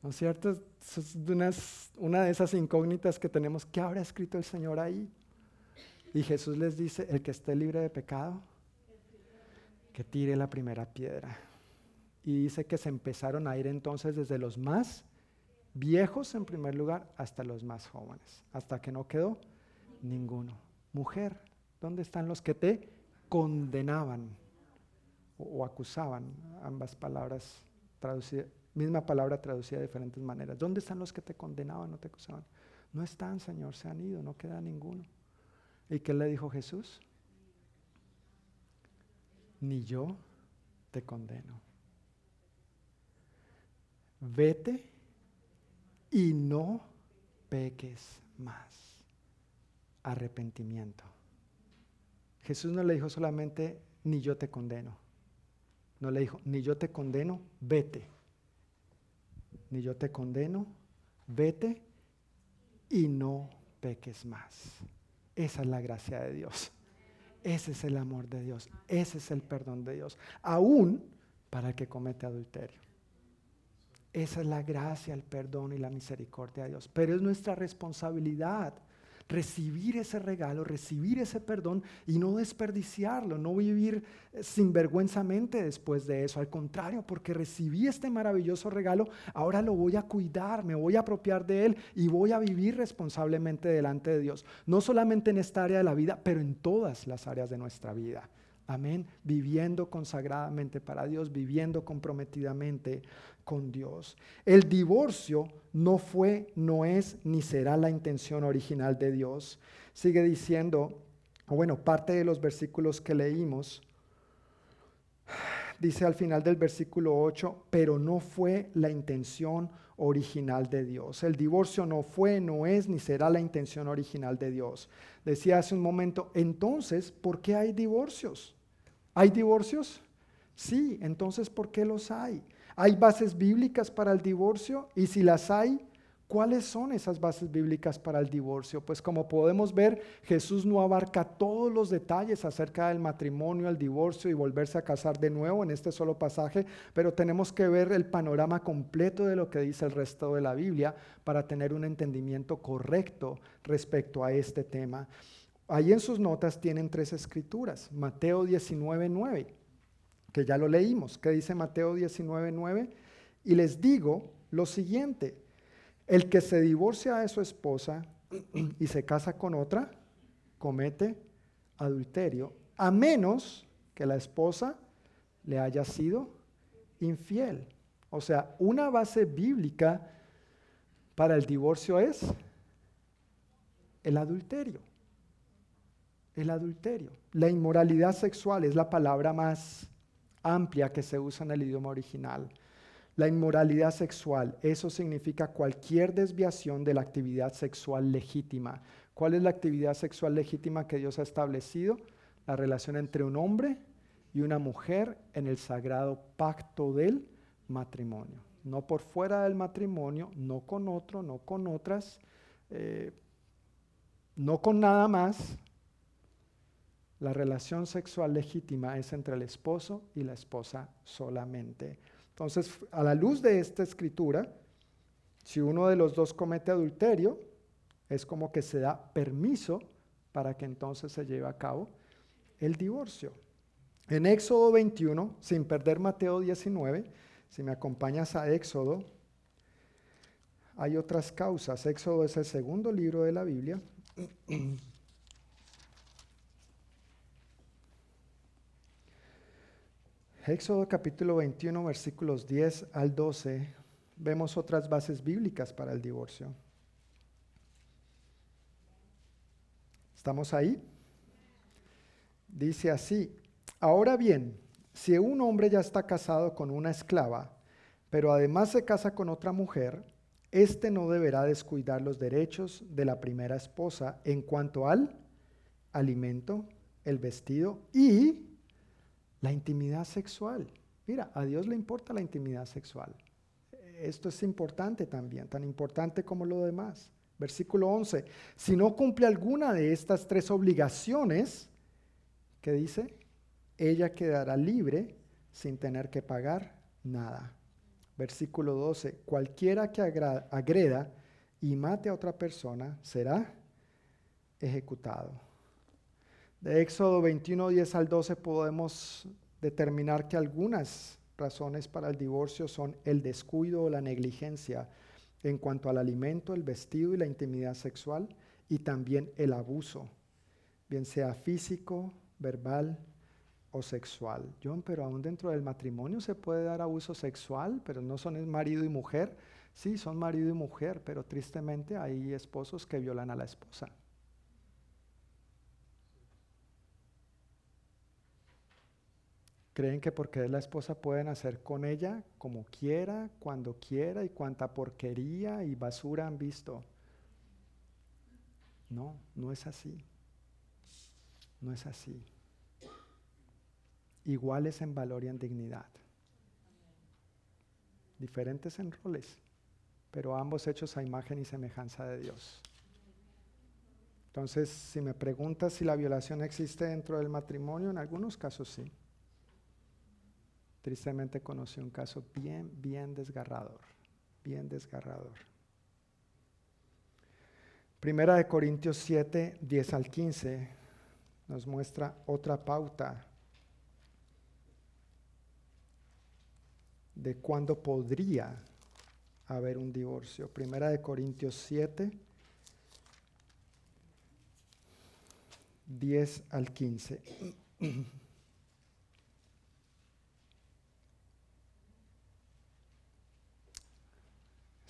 ¿No es cierto? Es una de esas incógnitas que tenemos. ¿Qué habrá escrito el Señor ahí? Y Jesús les dice, el que esté libre de pecado, que tire la primera piedra. Y dice que se empezaron a ir entonces desde los más viejos en primer lugar hasta los más jóvenes, hasta que no quedó Ninguno. Mujer, ¿dónde están los que te condenaban o, acusaban? Ambas palabras traducidas, misma palabra traducida de diferentes maneras. ¿Dónde están los que te condenaban o te acusaban? No están, Señor, se han ido, no queda ninguno. ¿Y qué le dijo Jesús? Ni yo te condeno. Vete y no peques más arrepentimiento. Jesús no le dijo solamente, ni yo te condeno. No le dijo, ni yo te condeno, vete. Ni yo te condeno, vete y no peques más. Esa es la gracia de Dios. Ese es el amor de Dios. Ese es el perdón de Dios. Aún para el que comete adulterio. Esa es la gracia, el perdón y la misericordia de Dios. Pero es nuestra responsabilidad recibir ese regalo, recibir ese perdón y no desperdiciarlo, no vivir eh, sinvergüenzamente después de eso. Al contrario, porque recibí este maravilloso regalo, ahora lo voy a cuidar, me voy a apropiar de él y voy a vivir responsablemente delante de Dios. No solamente en esta área de la vida, pero en todas las áreas de nuestra vida. Amén. Viviendo consagradamente para Dios, viviendo comprometidamente con Dios. El divorcio no fue, no es, ni será la intención original de Dios. Sigue diciendo, bueno, parte de los versículos que leímos, dice al final del versículo 8, pero no fue la intención original de Dios. El divorcio no fue, no es, ni será la intención original de Dios. Decía hace un momento, entonces, ¿por qué hay divorcios? ¿Hay divorcios? Sí, entonces, ¿por qué los hay? ¿Hay bases bíblicas para el divorcio? Y si las hay, ¿Cuáles son esas bases bíblicas para el divorcio? Pues como podemos ver, Jesús no abarca todos los detalles acerca del matrimonio, el divorcio y volverse a casar de nuevo en este solo pasaje, pero tenemos que ver el panorama completo de lo que dice el resto de la Biblia para tener un entendimiento correcto respecto a este tema. Ahí en sus notas tienen tres escrituras, Mateo 19, 9, que ya lo leímos. ¿Qué dice Mateo 19, 9? Y les digo lo siguiente el que se divorcia de su esposa y se casa con otra, comete adulterio, a menos que la esposa le haya sido infiel. O sea, una base bíblica para el divorcio es el adulterio. El adulterio. La inmoralidad sexual es la palabra más amplia que se usa en el idioma original. La inmoralidad sexual, eso significa cualquier desviación de la actividad sexual legítima. ¿Cuál es la actividad sexual legítima que Dios ha establecido? La relación entre un hombre y una mujer en el sagrado pacto del matrimonio. No por fuera del matrimonio, no con otro, no con otras, eh, no con nada más. La relación sexual legítima es entre el esposo y la esposa solamente. Entonces, a la luz de esta escritura, si uno de los dos comete adulterio, es como que se da permiso para que entonces se lleve a cabo el divorcio. En Éxodo 21, sin perder Mateo 19, si me acompañas a Éxodo, hay otras causas. Éxodo es el segundo libro de la Biblia. Éxodo capítulo 21, versículos 10 al 12, vemos otras bases bíblicas para el divorcio. ¿Estamos ahí? Dice así, ahora bien, si un hombre ya está casado con una esclava, pero además se casa con otra mujer, éste no deberá descuidar los derechos de la primera esposa en cuanto al alimento, el vestido y la intimidad sexual. Mira, a Dios le importa la intimidad sexual. Esto es importante también, tan importante como lo demás. Versículo 11. Si no cumple alguna de estas tres obligaciones, ¿qué dice? Ella quedará libre sin tener que pagar nada. Versículo 12. Cualquiera que agreda y mate a otra persona será ejecutado. De Éxodo 21, 10 al 12 podemos determinar que algunas razones para el divorcio son el descuido o la negligencia en cuanto al alimento, el vestido y la intimidad sexual, y también el abuso, bien sea físico, verbal o sexual. John, pero aún dentro del matrimonio se puede dar abuso sexual, pero no son marido y mujer. Sí, son marido y mujer, pero tristemente hay esposos que violan a la esposa. Creen que porque es la esposa pueden hacer con ella como quiera, cuando quiera y cuanta porquería y basura han visto. No, no es así. No es así. Iguales en valor y en dignidad. Diferentes en roles, pero ambos hechos a imagen y semejanza de Dios. Entonces, si me preguntas si la violación existe dentro del matrimonio, en algunos casos sí. Tristemente conocí un caso bien, bien desgarrador, bien desgarrador. Primera de Corintios 7, 10 al 15 nos muestra otra pauta de cuándo podría haber un divorcio. Primera de Corintios 7, 10 al 15.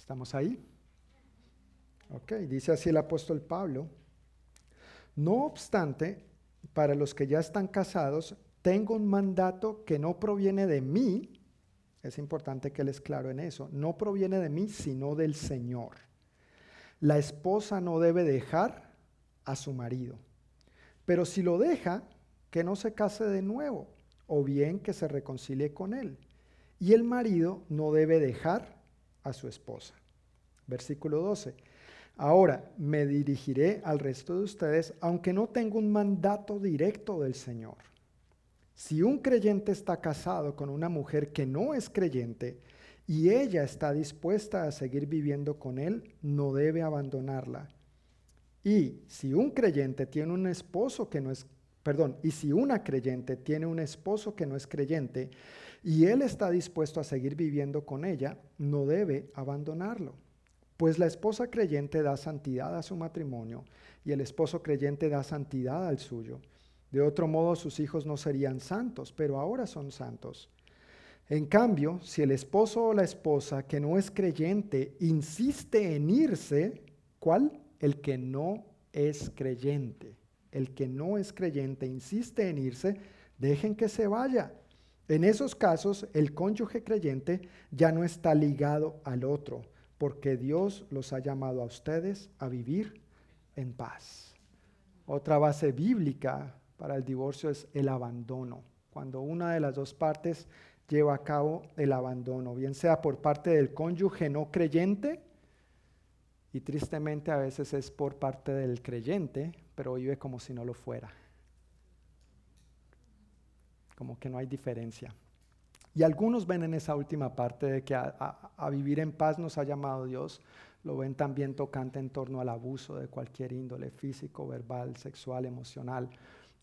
¿Estamos ahí? Ok, dice así el apóstol Pablo. No obstante, para los que ya están casados, tengo un mandato que no proviene de mí, es importante que les claro en eso, no proviene de mí, sino del Señor. La esposa no debe dejar a su marido, pero si lo deja, que no se case de nuevo, o bien que se reconcilie con él. Y el marido no debe dejar a su esposa. Versículo 12. Ahora me dirigiré al resto de ustedes, aunque no tengo un mandato directo del Señor. Si un creyente está casado con una mujer que no es creyente y ella está dispuesta a seguir viviendo con él, no debe abandonarla. Y si un creyente tiene un esposo que no es, perdón, y si una creyente tiene un esposo que no es creyente y él está dispuesto a seguir viviendo con ella, no debe abandonarlo. Pues la esposa creyente da santidad a su matrimonio y el esposo creyente da santidad al suyo. De otro modo sus hijos no serían santos, pero ahora son santos. En cambio, si el esposo o la esposa que no es creyente insiste en irse, ¿cuál? el que no es creyente. El que no es creyente insiste en irse, dejen que se vaya. En esos casos, el cónyuge creyente ya no está ligado al otro, porque Dios los ha llamado a ustedes a vivir en paz. Otra base bíblica para el divorcio es el abandono. Cuando una de las dos partes lleva a cabo el abandono, bien sea por parte del cónyuge no creyente y tristemente a veces es por parte del creyente, pero vive como si no lo fuera. Como que no hay diferencia. Y algunos ven en esa última parte de que a, vivir en paz nos ha llamado Dios, lo ven también tocante en torno al abuso de cualquier índole, físico, verbal, sexual, emocional,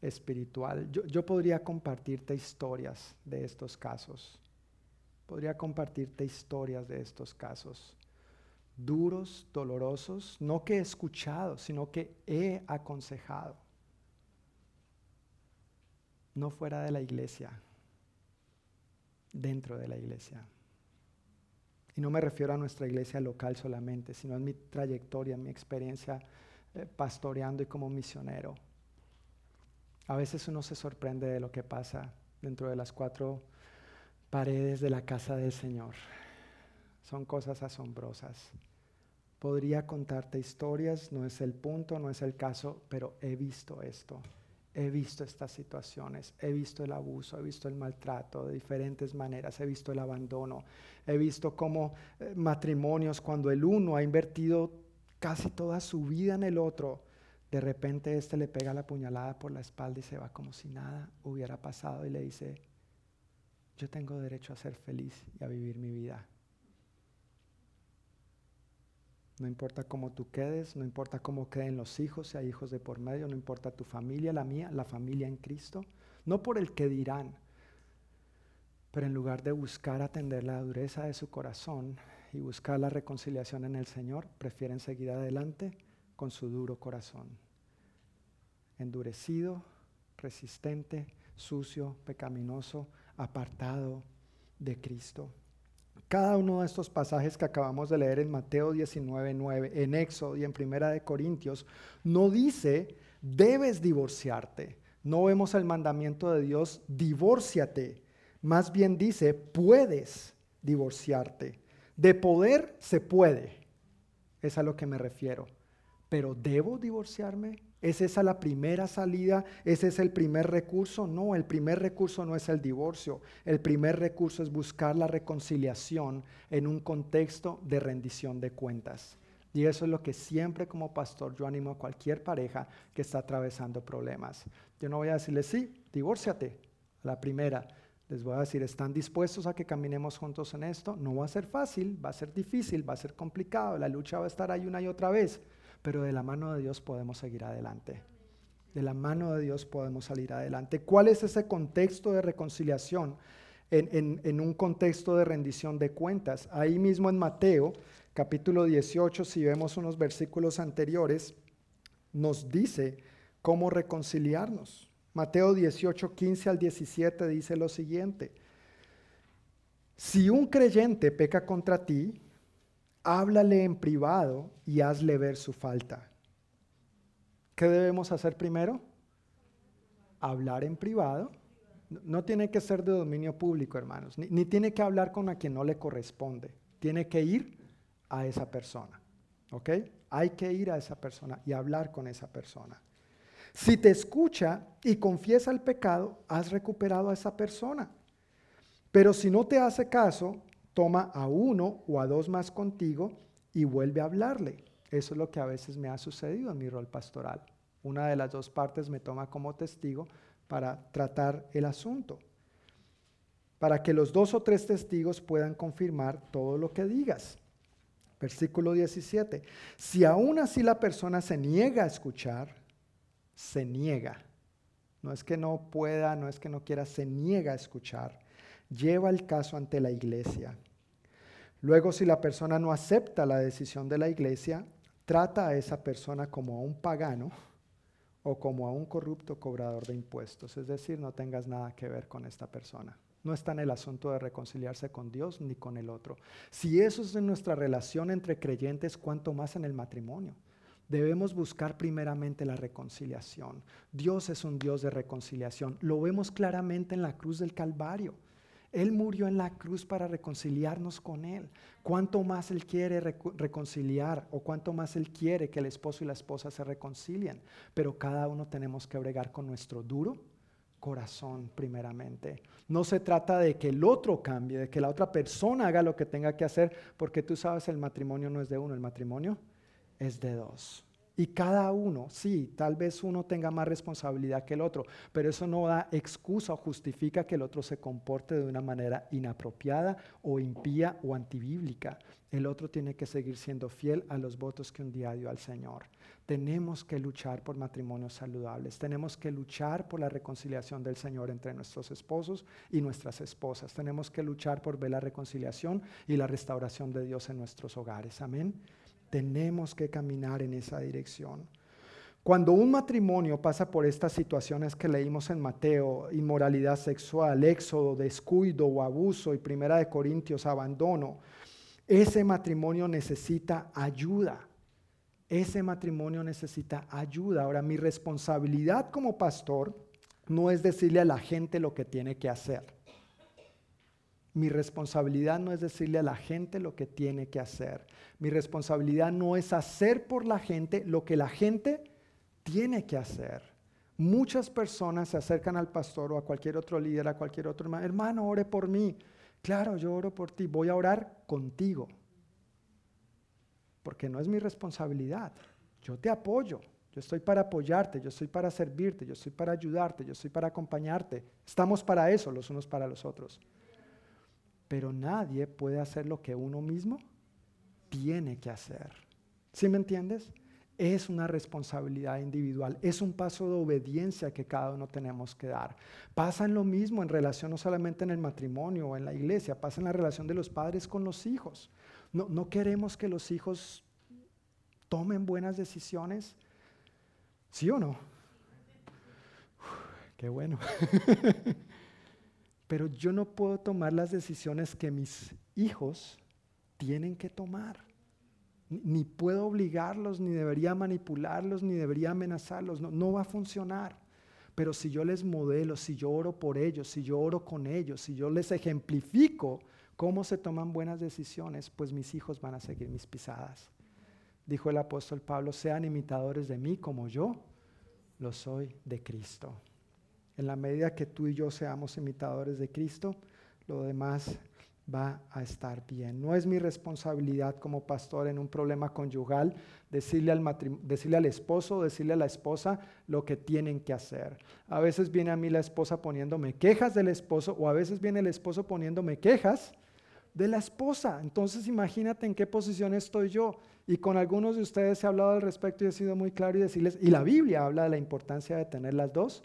espiritual. Yo, yo podría compartirte historias de estos casos. Podría compartirte historias de estos casos duros, dolorosos, no que he escuchado, sino que he aconsejado. No fuera de la iglesia, dentro de la iglesia. Y no me refiero a nuestra iglesia local solamente, sino a mi trayectoria, mi experiencia eh, pastoreando y como misionero. A veces uno se sorprende de lo que pasa dentro de las cuatro paredes de la casa del Señor. Son cosas asombrosas. Podría contarte historias, no es el punto, no es el caso, pero he visto esto. He visto estas situaciones, he visto el abuso, he visto el maltrato de diferentes maneras, he visto el abandono, he visto cómo eh, matrimonios, cuando el uno ha invertido casi toda su vida en el otro, de repente este le pega la puñalada por la espalda y se va como si nada hubiera pasado y le dice, yo tengo derecho a ser feliz y a vivir mi vida. No importa cómo tú quedes, no importa cómo queden los hijos, si hay hijos de por medio, no importa tu familia, la mía, la familia en Cristo. No por el que dirán, pero en lugar de buscar atender la dureza de su corazón y buscar la reconciliación en el Señor, prefieren seguir adelante con su duro corazón. Endurecido, resistente, sucio, pecaminoso, apartado de Cristo. Cada uno de estos pasajes que acabamos de leer en Mateo 19, 9, en Éxodo y en Primera de Corintios, no dice, debes divorciarte. No vemos el mandamiento de Dios, divórciate. Más bien dice, puedes divorciarte. De poder se puede. Es a lo que me refiero. Pero ¿debo divorciarme? ¿Es esa la primera salida? ¿Ese es el primer recurso? No, el primer recurso no es el divorcio. El primer recurso es buscar la reconciliación en un contexto de rendición de cuentas. Y eso es lo que siempre como pastor yo animo a cualquier pareja que está atravesando problemas. Yo no voy a decirle, sí, divórciate, la primera. Les voy a decir, ¿están dispuestos a que caminemos juntos en esto? No va a ser fácil, va a ser difícil, va a ser complicado, la lucha va a estar ahí una y otra vez pero de la mano de Dios podemos seguir adelante. De la mano de Dios podemos salir adelante. ¿Cuál es ese contexto de reconciliación en, un contexto de rendición de cuentas? Ahí mismo en Mateo, capítulo 18, si vemos unos versículos anteriores, nos dice cómo reconciliarnos. Mateo 18, 15 al 17 dice lo siguiente. Si un creyente peca contra ti, háblale en privado y hazle ver su falta. ¿Qué debemos hacer primero? Hablar en privado. No tiene que ser de dominio público, hermanos, ni, tiene que hablar con a quien no le corresponde. Tiene que ir a esa persona. ¿Ok? Hay que ir a esa persona y hablar con esa persona. Si te escucha y confiesa el pecado, has recuperado a esa persona. Pero si no te hace caso, toma a uno o a dos más contigo y vuelve a hablarle. Eso es lo que a veces me ha sucedido en mi rol pastoral. Una de las dos partes me toma como testigo para tratar el asunto, para que los dos o tres testigos puedan confirmar todo lo que digas. Versículo 17. Si aún así la persona se niega a escuchar, se niega. No es que no pueda, no es que no quiera, se niega a escuchar. Lleva el caso ante la iglesia. Luego, si la persona no acepta la decisión de la iglesia, trata a esa persona como a un pagano o como a un corrupto cobrador de impuestos. Es decir, no tengas nada que ver con esta persona. No está en el asunto de reconciliarse con Dios ni con el otro. Si eso es en nuestra relación entre creyentes, cuanto más en el matrimonio. Debemos buscar primeramente la reconciliación. Dios es un Dios de reconciliación. Lo vemos claramente en la cruz del Calvario. Él murió en la cruz para reconciliarnos con Él. Cuánto más Él quiere reconciliar o cuánto más Él quiere que el esposo y la esposa se reconcilien. Pero cada uno tenemos que bregar con nuestro duro corazón primeramente. No se trata de que el otro cambie, de que la otra persona haga lo que tenga que hacer, porque tú sabes el matrimonio no es de uno, el matrimonio es de dos. Y cada uno, sí, tal vez uno tenga más responsabilidad que el otro, pero eso no da excusa o justifica que el otro se comporte de una manera inapropiada o impía o antibíblica. El otro tiene que seguir siendo fiel a los votos que un día dio al Señor. Tenemos que luchar por matrimonios saludables, tenemos que luchar por la reconciliación del Señor entre nuestros esposos y nuestras esposas, tenemos que luchar por ver la reconciliación y la restauración de Dios en nuestros hogares. Amén. Tenemos que caminar en esa dirección. Cuando un matrimonio pasa por estas situaciones que leímos en Mateo, inmoralidad sexual, éxodo, descuido o abuso y primera de Corintios, abandono, ese matrimonio necesita ayuda. Ese matrimonio necesita ayuda. Ahora, mi responsabilidad como pastor no es decirle a la gente lo que tiene que hacer. Mi responsabilidad no es decirle a la gente lo que tiene que hacer. Mi responsabilidad no es hacer por la gente lo que la gente tiene que hacer. Muchas personas se acercan al pastor o a cualquier otro líder, a cualquier otro hermano, hermano, ore por mí. Claro, yo oro por ti, voy a orar contigo. Porque no es mi responsabilidad. Yo te apoyo, yo estoy para apoyarte, yo estoy para servirte, yo estoy para ayudarte, yo estoy para acompañarte. Estamos para eso los unos para los otros pero nadie puede hacer lo que uno mismo tiene que hacer. ¿Sí me entiendes? Es una responsabilidad individual, es un paso de obediencia que cada uno tenemos que dar. Pasa en lo mismo en relación no solamente en el matrimonio o en la iglesia, pasa en la relación de los padres con los hijos. No, no queremos que los hijos tomen buenas decisiones, ¿sí o no? qué bueno. pero yo no puedo tomar las decisiones que mis hijos tienen que tomar. Ni puedo obligarlos, ni debería manipularlos, ni debería amenazarlos. No, va a funcionar. Pero si yo les modelo, si yo oro por ellos, si yo oro con ellos, si yo les ejemplifico cómo se toman buenas decisiones, pues mis hijos van a seguir mis pisadas. Dijo el apóstol Pablo, sean imitadores de mí como yo lo soy de Cristo. En la medida que tú y yo seamos imitadores de Cristo, lo demás va a estar bien. No es mi responsabilidad como pastor en un problema conyugal decirle al, decirle al esposo, decirle a la esposa lo que tienen que hacer. A veces viene a mí la esposa poniéndome quejas del esposo o a veces viene el esposo poniéndome quejas de la esposa. Entonces imagínate en qué posición estoy yo. Y con algunos de ustedes he hablado al respecto y he sido muy claro y decirles, y la Biblia habla de la importancia de tener las dos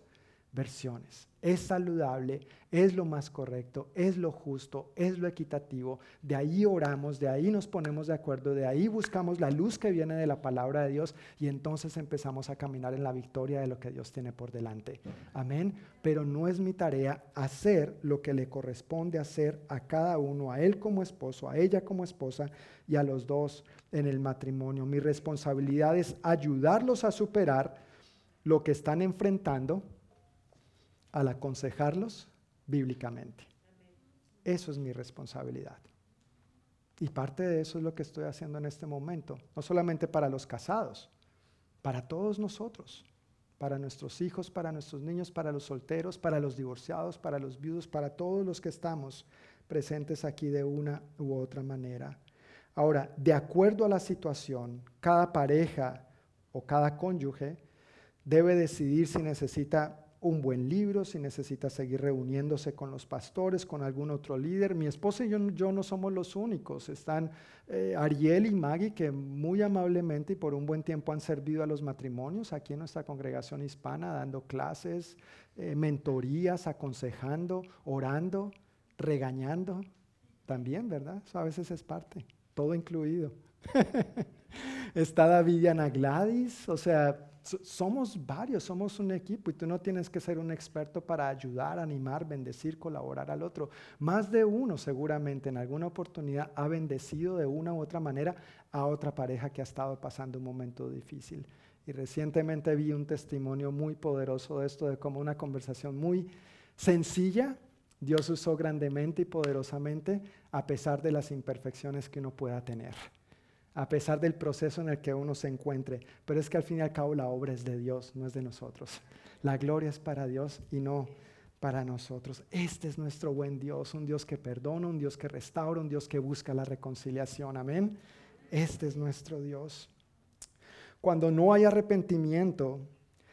versiones. Es saludable, es lo más correcto, es lo justo, es lo equitativo. De ahí oramos, de ahí nos ponemos de acuerdo, de ahí buscamos la luz que viene de la palabra de Dios y entonces empezamos a caminar en la victoria de lo que Dios tiene por delante. Amén. Pero no es mi tarea hacer lo que le corresponde hacer a cada uno, a él como esposo, a ella como esposa y a los dos en el matrimonio. Mi responsabilidad es ayudarlos a superar lo que están enfrentando al aconsejarlos bíblicamente. Eso es mi responsabilidad. Y parte de eso es lo que estoy haciendo en este momento, no solamente para los casados, para todos nosotros, para nuestros hijos, para nuestros niños, para los solteros, para los divorciados, para los viudos, para todos los que estamos presentes aquí de una u otra manera. Ahora, de acuerdo a la situación, cada pareja o cada cónyuge debe decidir si necesita un buen libro, si necesita seguir reuniéndose con los pastores, con algún otro líder. Mi esposa y yo, no somos los únicos. Están eh, Ariel y Maggie que muy amablemente y por un buen tiempo han servido a los matrimonios aquí en nuestra congregación hispana, dando clases, eh, mentorías, aconsejando, orando, regañando. También, ¿verdad? Eso a veces es parte, todo incluido. Está David y Ana Gladys, o sea, somos varios, somos un equipo y tú no tienes que ser un experto para ayudar, animar, bendecir, colaborar al otro. Más de uno seguramente en alguna oportunidad ha bendecido de una u otra manera a otra pareja que ha estado pasando un momento difícil. Y recientemente vi un testimonio muy poderoso de esto, de cómo una conversación muy sencilla Dios usó grandemente y poderosamente a pesar de las imperfecciones que uno pueda tener a pesar del proceso en el que uno se encuentre. Pero es que al fin y al cabo la obra es de Dios, no es de nosotros. La gloria es para Dios y no para nosotros. Este es nuestro buen Dios, un Dios que perdona, un Dios que restaura, un Dios que busca la reconciliación. Amén. Este es nuestro Dios. Cuando no hay arrepentimiento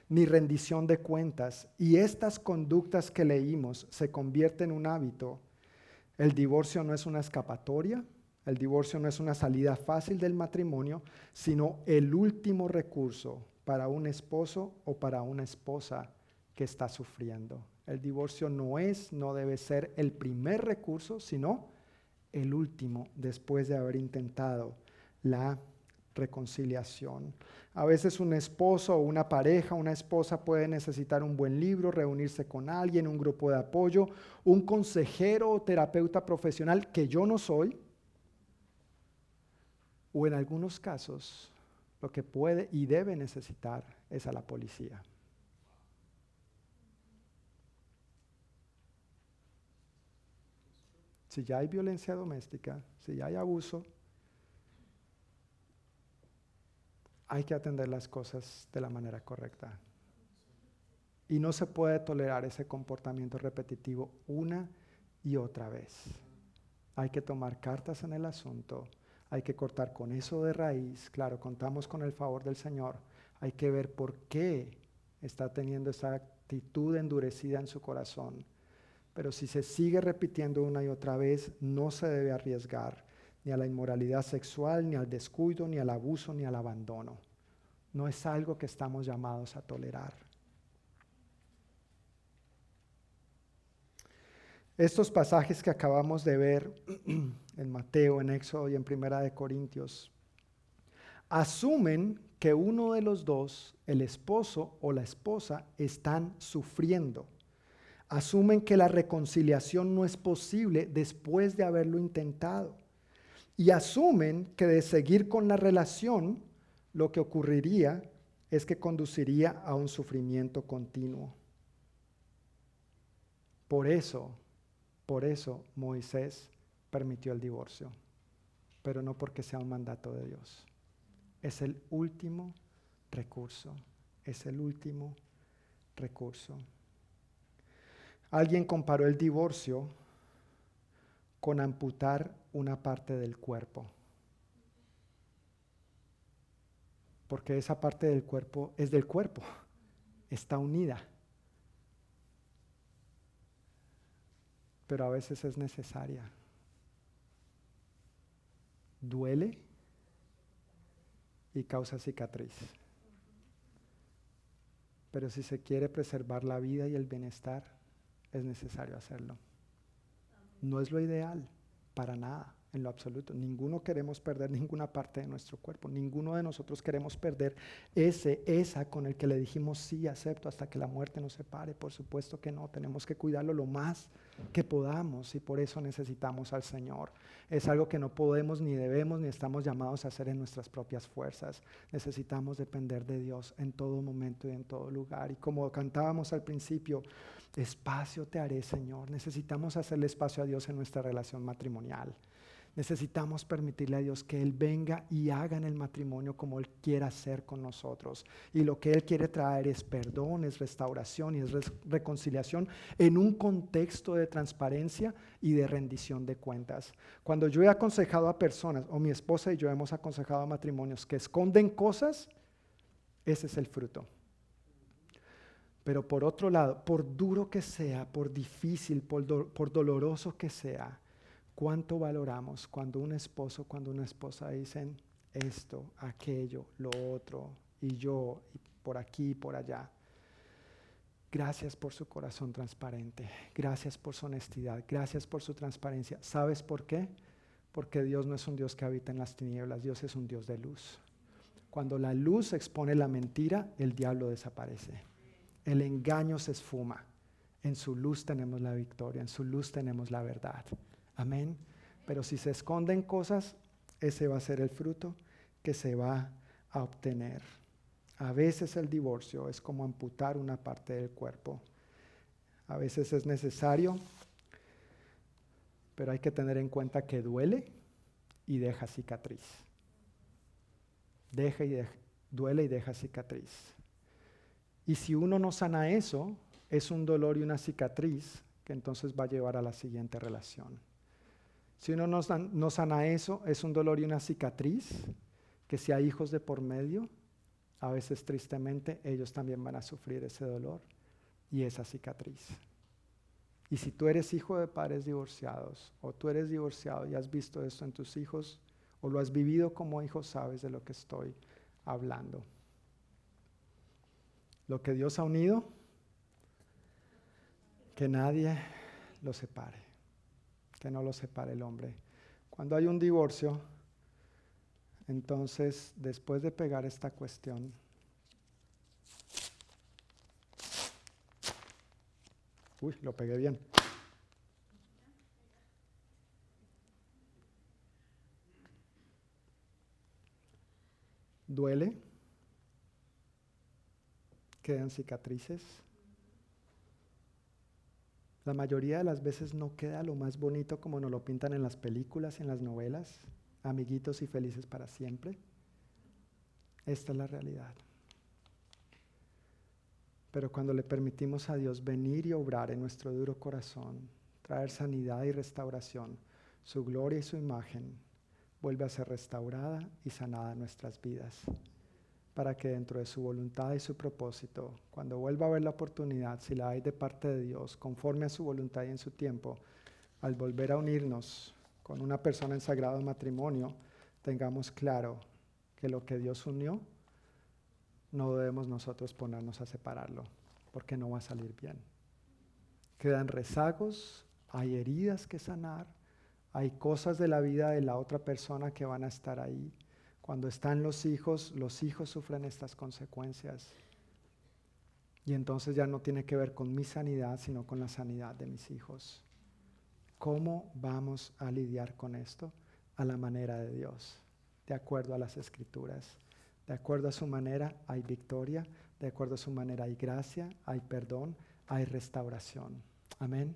ni rendición de cuentas y estas conductas que leímos se convierten en un hábito, el divorcio no es una escapatoria, el divorcio no es una salida fácil del matrimonio, sino el último recurso para un esposo o para una esposa que está sufriendo. El divorcio no es, no debe ser el primer recurso, sino el último después de haber intentado la reconciliación. A veces un esposo o una pareja, una esposa puede necesitar un buen libro, reunirse con alguien, un grupo de apoyo, un consejero o terapeuta profesional que yo no soy, o en algunos casos lo que puede y debe necesitar es a la policía. Si ya hay violencia doméstica, si ya hay abuso, hay que atender las cosas de la manera correcta. Y no se puede tolerar ese comportamiento repetitivo una y otra vez. Hay que tomar cartas en el asunto hay que cortar con eso de raíz. Claro, contamos con el favor del Señor. Hay que ver por qué está teniendo esa actitud endurecida en su corazón. Pero si se sigue repitiendo una y otra vez, no se debe arriesgar ni a la inmoralidad sexual, ni al descuido, ni al abuso, ni al abandono. No es algo que estamos llamados a tolerar. Estos pasajes que acabamos de ver en Mateo, en Éxodo y en Primera de Corintios, asumen que uno de los dos, el esposo o la esposa, están sufriendo. Asumen que la reconciliación no es posible después de haberlo intentado. Y asumen que de seguir con la relación, lo que ocurriría es que conduciría a un sufrimiento continuo. Por eso por eso Moisés permitió el divorcio, pero no porque sea un mandato de Dios. Es el último recurso, es el último recurso. Alguien comparó el divorcio con amputar una parte del cuerpo. Porque esa parte del cuerpo es del cuerpo, está unida. Pero a veces es necesaria. Duele y causa cicatriz. Pero si se quiere preservar la vida y el bienestar, es necesario hacerlo. No es lo ideal, para nada en lo absoluto. Ninguno queremos perder ninguna parte de nuestro cuerpo. Ninguno de nosotros queremos perder ese, esa con el que le dijimos sí, acepto hasta que la muerte nos separe. Por supuesto que no. Tenemos que cuidarlo lo más que podamos y por eso necesitamos al Señor. Es algo que no podemos ni debemos ni estamos llamados a hacer en nuestras propias fuerzas. Necesitamos depender de Dios en todo momento y en todo lugar. Y como cantábamos al principio, espacio te haré, Señor. Necesitamos hacerle espacio a Dios en nuestra relación matrimonial. Necesitamos permitirle a Dios que Él venga y haga en el matrimonio como Él quiera hacer con nosotros. Y lo que Él quiere traer es perdón, es restauración y es reconciliación en un contexto de transparencia y de rendición de cuentas. Cuando yo he aconsejado a personas, o mi esposa y yo hemos aconsejado matrimonios que esconden cosas, ese es el fruto. Pero por otro lado, por duro que sea, por difícil, por, por doloroso que sea, ¿Cuánto valoramos cuando un esposo, cuando una esposa dicen esto, aquello, lo otro, y yo, y por aquí, por allá? Gracias por su corazón transparente, gracias por su honestidad, gracias por su transparencia. ¿Sabes por qué? Porque Dios no es un Dios que habita en las tinieblas, Dios es un Dios de luz. Cuando la luz expone la mentira, el diablo desaparece. El engaño se esfuma. En su luz tenemos la victoria, en su luz tenemos la verdad. Amén. Pero si se esconden cosas, ese va a ser el fruto que se va a obtener. A veces el divorcio es como amputar una parte del cuerpo. A veces es necesario, pero hay que tener en cuenta que duele y deja cicatriz. Deja y duele y deja cicatriz. Y si uno no sana eso, es un dolor y una cicatriz que entonces va a llevar a la siguiente relación. Si uno no, sana eso, es un dolor y una cicatriz, que si hay hijos de por medio, a veces tristemente ellos también van a sufrir ese dolor y esa cicatriz. Y si tú eres hijo de padres divorciados o tú eres divorciado y has visto esto en tus hijos o lo has vivido como hijo, sabes de lo que estoy hablando. Lo que Dios ha unido, que nadie lo separe no lo separe el hombre. Cuando hay un divorcio, entonces después de pegar esta cuestión, uy, lo pegué bien. Duele, quedan cicatrices la mayoría de las veces no queda lo más bonito como nos lo pintan en las películas, en las novelas, amiguitos y felices para siempre. Esta es la realidad. Pero cuando le permitimos a Dios venir y obrar en nuestro duro corazón, traer sanidad y restauración, su gloria y su imagen vuelve a ser restaurada y sanada en nuestras vidas para que dentro de su voluntad y su propósito, cuando vuelva a ver la oportunidad, si la hay de parte de Dios, conforme a su voluntad y en su tiempo, al volver a unirnos con una persona en sagrado matrimonio, tengamos claro que lo que Dios unió, no debemos nosotros ponernos a separarlo, porque no va a salir bien. Quedan rezagos, hay heridas que sanar, hay cosas de la vida de la otra persona que van a estar ahí cuando están los hijos, los hijos sufren estas consecuencias. Y entonces ya no tiene que ver con mi sanidad, sino con la sanidad de mis hijos. ¿Cómo vamos a lidiar con esto? A la manera de Dios, de acuerdo a las escrituras. De acuerdo a su manera hay victoria, de acuerdo a su manera hay gracia, hay perdón, hay restauración. Amén.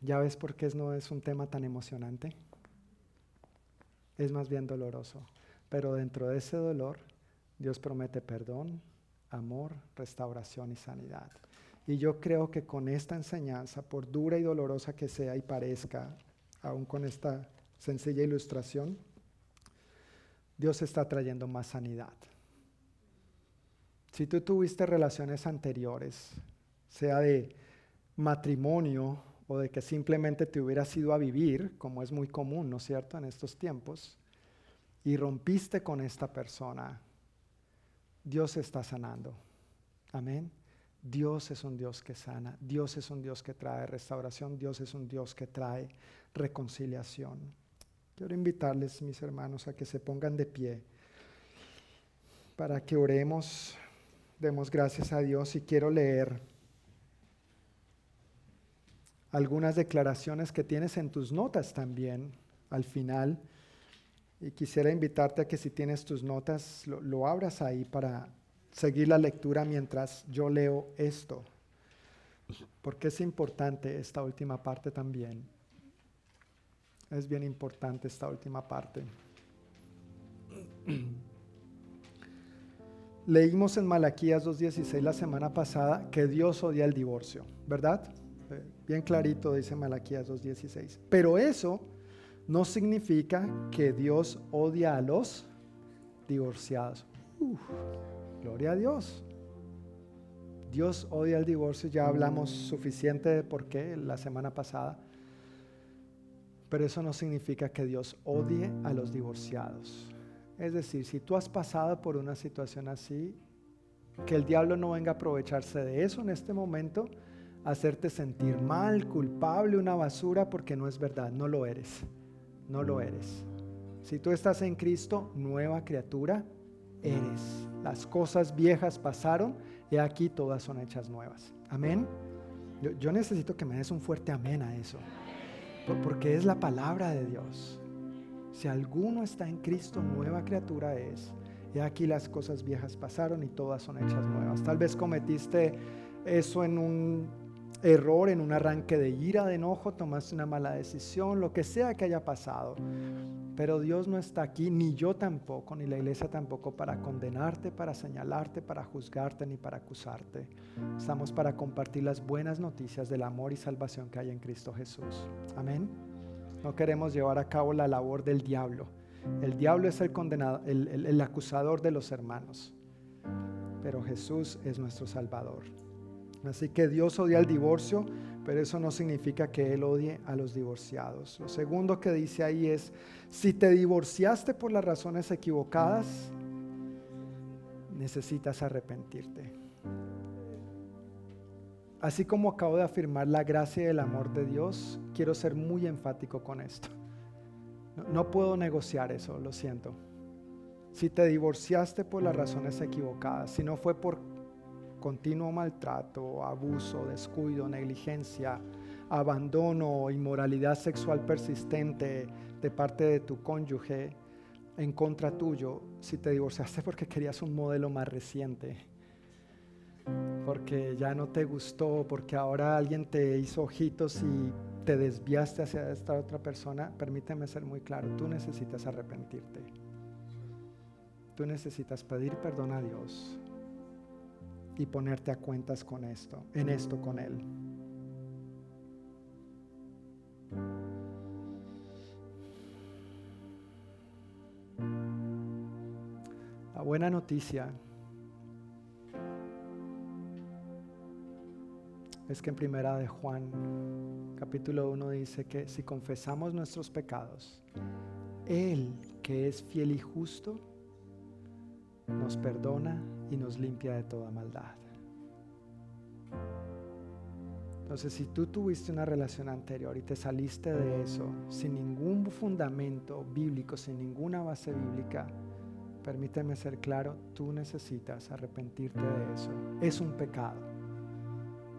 ¿Ya ves por qué no es un tema tan emocionante? Es más bien doloroso. Pero dentro de ese dolor, Dios promete perdón, amor, restauración y sanidad. Y yo creo que con esta enseñanza, por dura y dolorosa que sea y parezca, aún con esta sencilla ilustración, Dios está trayendo más sanidad. Si tú tuviste relaciones anteriores, sea de matrimonio o de que simplemente te hubieras ido a vivir, como es muy común, ¿no es cierto?, en estos tiempos, y rompiste con esta persona, Dios está sanando. Amén. Dios es un Dios que sana, Dios es un Dios que trae restauración, Dios es un Dios que trae reconciliación. Quiero invitarles, mis hermanos, a que se pongan de pie para que oremos, demos gracias a Dios y quiero leer algunas declaraciones que tienes en tus notas también al final. Y quisiera invitarte a que si tienes tus notas, lo, abras ahí para seguir la lectura mientras yo leo esto. Porque es importante esta última parte también. Es bien importante esta última parte. Leímos en Malaquías 2.16 la semana pasada que Dios odia el divorcio, ¿verdad? Bien clarito dice Malaquías 2.16. Pero eso no significa que Dios odia a los divorciados. gloria a Dios. Dios odia el divorcio, ya hablamos suficiente de por qué la semana pasada. Pero eso no significa que Dios odie a los divorciados. Es decir, si tú has pasado por una situación así, que el diablo no venga a aprovecharse de eso en este momento, hacerte sentir mal, culpable, una basura, porque no es verdad, no lo eres, no lo eres. Si tú estás en Cristo, nueva criatura eres. Las cosas viejas pasaron y aquí todas son hechas nuevas. Amén. Yo, necesito que me des un fuerte amén a eso, porque es la palabra de Dios. Si alguno está en Cristo, nueva criatura es. Y aquí las cosas viejas pasaron y todas son hechas nuevas. Tal vez cometiste eso en un error, en un arranque de ira, de enojo, tomaste una mala decisión, lo que sea que haya pasado. Pero Dios no está aquí, ni yo tampoco, ni la iglesia tampoco, para condenarte, para señalarte, para juzgarte, ni para acusarte. Estamos para compartir las buenas noticias del amor y salvación que hay en Cristo Jesús. Amén. No queremos llevar a cabo la labor del diablo. El diablo es el condenado, el, acusador de los hermanos. Pero Jesús es nuestro Salvador. Así que Dios odia el divorcio, pero eso no significa que Él odie a los divorciados. Lo segundo que dice ahí es, si te divorciaste por las razones equivocadas, necesitas arrepentirte. Así como acabo de afirmar la gracia y el amor de Dios, quiero ser muy enfático con esto. No, puedo negociar eso, lo siento. Si te divorciaste por las razones equivocadas, si no fue por continuo maltrato, abuso, descuido, negligencia, abandono, inmoralidad sexual persistente de parte de tu cónyuge en contra tuyo, si te divorciaste porque querías un modelo más reciente, porque ya no te gustó, porque ahora alguien te hizo ojitos y te desviaste hacia esta otra persona, permíteme ser muy claro, tú necesitas arrepentirte. Tú necesitas pedir perdón a Dios y ponerte a cuentas con esto, en esto con Él. La buena noticia es que en primera de Juan capítulo 1 dice que si confesamos nuestros pecados, Él que es fiel y justo, nos perdona y nos limpia de toda maldad. Entonces, si tú tuviste una relación anterior y te saliste de eso sin ningún fundamento bíblico, sin ninguna base bíblica, permíteme ser claro, tú necesitas arrepentirte de eso. Es un pecado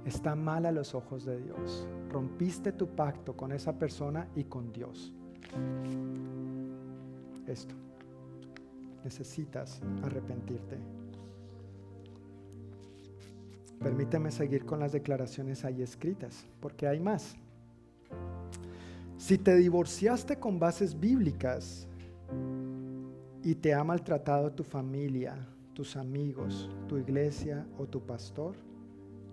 está mal a los ojos de Dios. Rompiste tu pacto con esa persona y con Dios. Esto. Necesitas arrepentirte. Permíteme seguir con las declaraciones ahí escritas, porque hay más. Si te divorciaste con bases bíblicas y te ha maltratado tu familia, tus amigos, tu iglesia o tu pastor,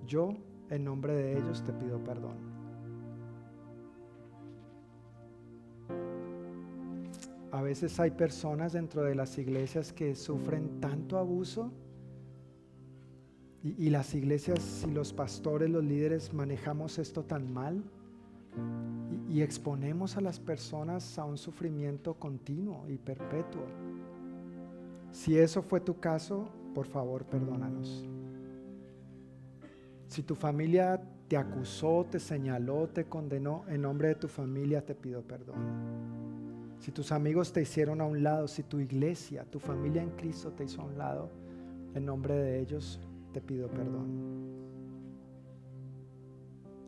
yo en nombre de ellos te pido perdón. A veces hay personas dentro de las iglesias que sufren tanto abuso y, las iglesias y los pastores, los líderes manejamos esto tan mal y exponemos a las personas a un sufrimiento continuo y perpetuo. Si eso fue tu caso, por favor, perdónanos. Si tu familia te acusó, te señaló, te condenó, en nombre de tu familia te pido perdón. Si tus amigos te hicieron a un lado, si tu iglesia, tu familia en Cristo te hizo a un lado, en nombre de ellos te pido perdón.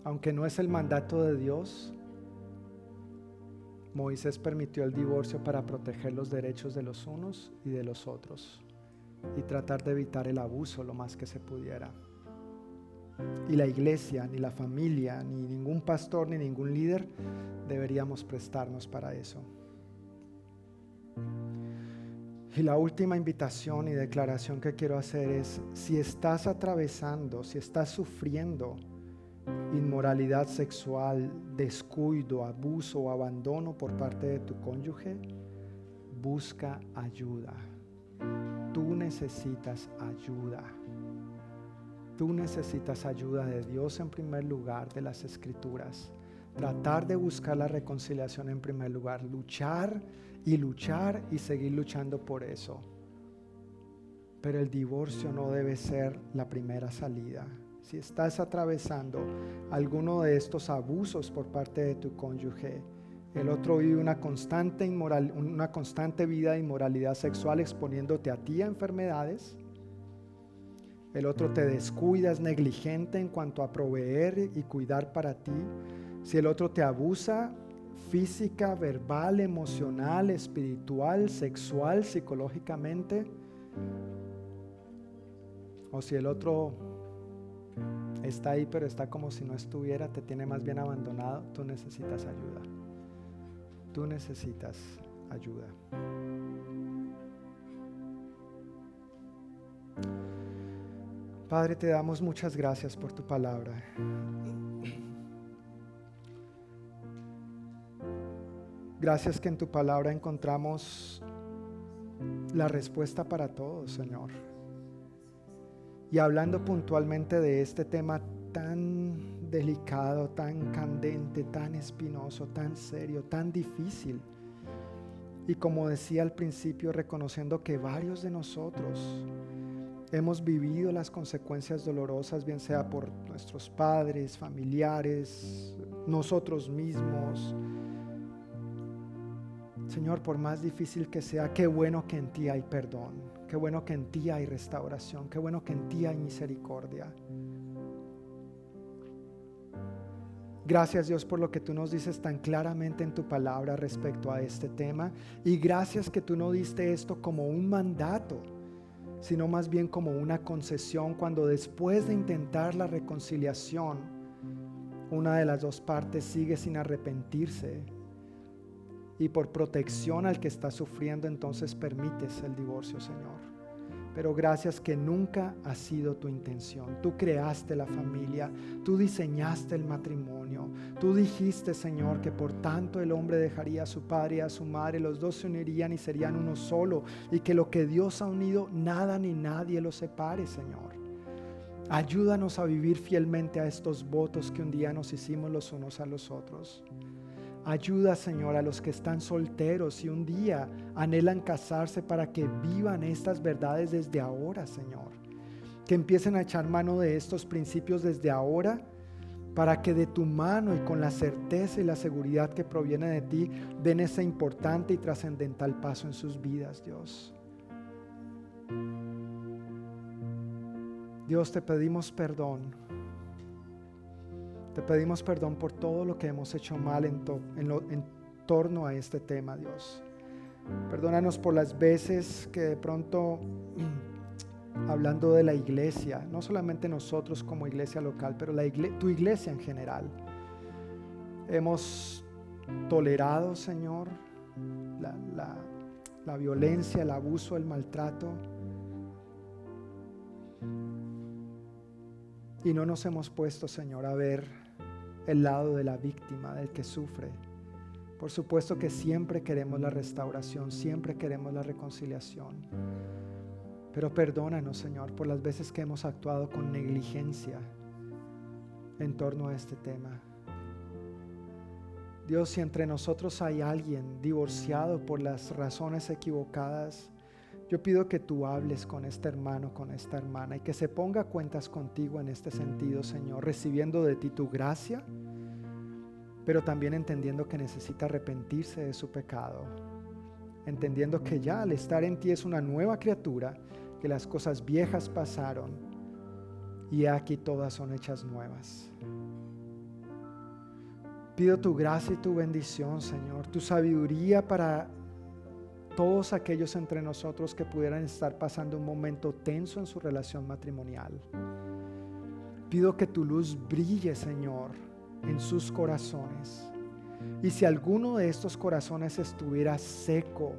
Aunque no es el mandato de Dios, Moisés permitió el divorcio para proteger los derechos de los unos y de los otros y tratar de evitar el abuso lo más que se pudiera. Y la iglesia, ni la familia, ni ningún pastor, ni ningún líder deberíamos prestarnos para eso. Y la última invitación y declaración que quiero hacer es, si estás atravesando, si estás sufriendo inmoralidad sexual, descuido, abuso o abandono por parte de tu cónyuge, busca ayuda. Tú necesitas ayuda. Tú necesitas ayuda de Dios en primer lugar, de las escrituras. Tratar de buscar la reconciliación en primer lugar. Luchar y luchar y seguir luchando por eso. Pero el divorcio no debe ser la primera salida. Si estás atravesando alguno de estos abusos por parte de tu cónyuge, el otro vive una constante, inmoral, una constante vida de inmoralidad sexual exponiéndote a ti a enfermedades, el otro te descuida, es negligente en cuanto a proveer y cuidar para ti. Si el otro te abusa física, verbal, emocional, espiritual, sexual, psicológicamente, o si el otro está ahí pero está como si no estuviera, te tiene más bien abandonado, tú necesitas ayuda. Tú necesitas ayuda. Padre, te damos muchas gracias por tu palabra. Gracias que en tu palabra encontramos la respuesta para todos, Señor. Y hablando puntualmente de este tema tan delicado, tan candente, tan espinoso, tan serio, tan difícil. Y como decía al principio, reconociendo que varios de nosotros hemos vivido las consecuencias dolorosas, bien sea por nuestros padres, familiares, nosotros mismos. Señor, por más difícil que sea, qué bueno que en ti hay perdón, qué bueno que en ti hay restauración, qué bueno que en ti hay misericordia. Gracias Dios por lo que tú nos dices tan claramente en tu palabra respecto a este tema. Y gracias que tú no diste esto como un mandato, sino más bien como una concesión cuando después de intentar la reconciliación, una de las dos partes sigue sin arrepentirse. Y por protección al que está sufriendo, entonces permites el divorcio, Señor. Pero gracias que nunca ha sido tu intención. Tú creaste la familia, tú diseñaste el matrimonio. Tú dijiste, Señor, que por tanto el hombre dejaría a su padre y a su madre, los dos se unirían y serían uno solo. Y que lo que Dios ha unido, nada ni nadie lo separe, Señor. Ayúdanos a vivir fielmente a estos votos que un día nos hicimos los unos a los otros. Ayuda, Señor, a los que están solteros y un día anhelan casarse para que vivan estas verdades desde ahora, Señor. Que empiecen a echar mano de estos principios desde ahora para que de tu mano y con la certeza y la seguridad que proviene de ti den ese importante y trascendental paso en sus vidas, Dios. Dios, te pedimos perdón te pedimos perdón por todo lo que hemos hecho mal en, torno a este tema, Dios. Perdónanos por las veces que de pronto, hablando de la iglesia, no solamente nosotros como iglesia local, pero tu iglesia en general, hemos tolerado, Señor, la violencia, el abuso, el maltrato. Y no nos hemos puesto, Señor, a ver el lado de la víctima, del que sufre. Por supuesto que siempre queremos la restauración, siempre queremos la reconciliación. Pero perdónanos, Señor, por las veces que hemos actuado con negligencia en torno a este tema. Dios, si entre nosotros hay alguien divorciado por las razones equivocadas, yo pido que tú hables con este hermano, con esta hermana y que se ponga cuentas contigo en este sentido, Señor, recibiendo de ti tu gracia, pero también entendiendo que necesita arrepentirse de su pecado, entendiendo que ya al estar en ti es una nueva criatura, que las cosas viejas pasaron y aquí todas son hechas nuevas. Pido tu gracia y tu bendición, Señor, tu sabiduría para todos aquellos entre nosotros que pudieran estar pasando un momento tenso en su relación matrimonial. Pido que tu luz brille, Señor, en sus corazones. Y si alguno de estos corazones estuviera seco,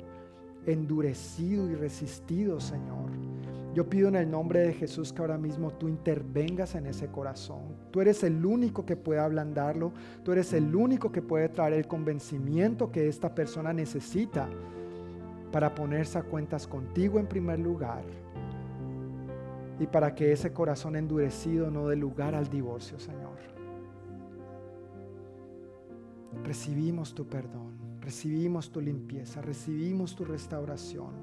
endurecido y resistido, Señor, yo pido en el nombre de Jesús que ahora mismo tú intervengas en ese corazón. Tú eres el único que puede ablandarlo. Tú eres el único que puede traer el convencimiento que esta persona necesita para ponerse a cuentas contigo en primer lugar y para que ese corazón endurecido no dé lugar al divorcio, Señor. Recibimos tu perdón, recibimos tu limpieza, recibimos tu restauración.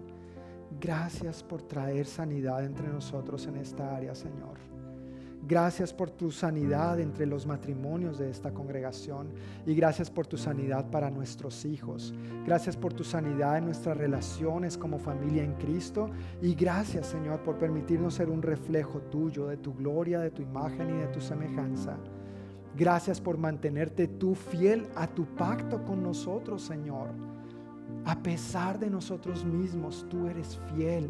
Gracias por traer sanidad entre nosotros en esta área, Señor. Gracias por tu sanidad entre los matrimonios de esta congregación y gracias por tu sanidad para nuestros hijos. Gracias por tu sanidad en nuestras relaciones como familia en Cristo y gracias Señor por permitirnos ser un reflejo tuyo, de tu gloria, de tu imagen y de tu semejanza. Gracias por mantenerte tú fiel a tu pacto con nosotros, Señor. A pesar de nosotros mismos, tú eres fiel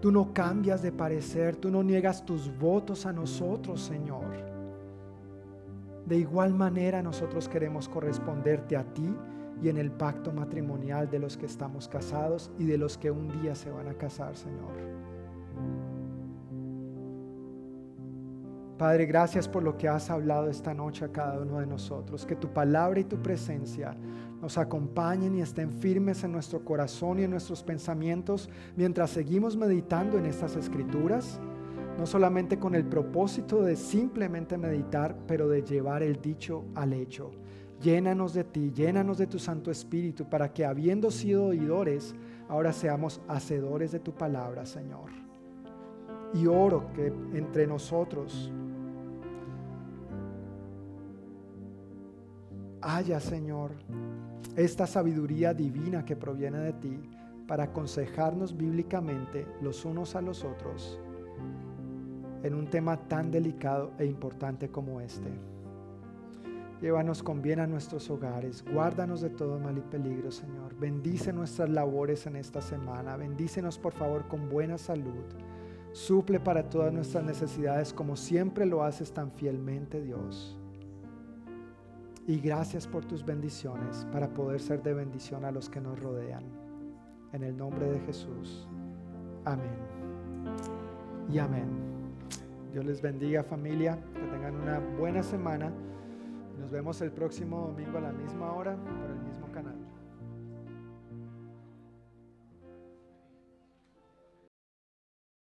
Tú no cambias de parecer, tú no niegas tus votos a nosotros, Señor. De igual manera nosotros queremos corresponderte a ti y en el pacto matrimonial de los que estamos casados y de los que un día se van a casar, Señor. Padre, gracias por lo que has hablado esta noche a cada uno de nosotros. Que tu palabra y tu presencia nos acompañen y estén firmes en nuestro corazón y en nuestros pensamientos mientras seguimos meditando en estas escrituras. No solamente con el propósito de simplemente meditar, pero de llevar el dicho al hecho. Llénanos de ti, llénanos de tu Santo Espíritu, para que habiendo sido oidores, ahora seamos hacedores de tu palabra, Señor. Y oro que entre nosotros haya, Señor, esta sabiduría divina que proviene de ti para aconsejarnos bíblicamente los unos a los otros en un tema tan delicado e importante como este. Llévanos con bien a nuestros hogares, guárdanos de todo mal y peligro, Señor. Bendice nuestras labores en esta semana, bendícenos por favor con buena salud. Suple para todas nuestras necesidades como siempre lo haces tan fielmente, Dios. Y gracias por tus bendiciones para poder ser de bendición a los que nos rodean. En el nombre de Jesús. Amén. Y amén. Dios les bendiga familia, que tengan una buena semana. Nos vemos el próximo domingo a la misma hora.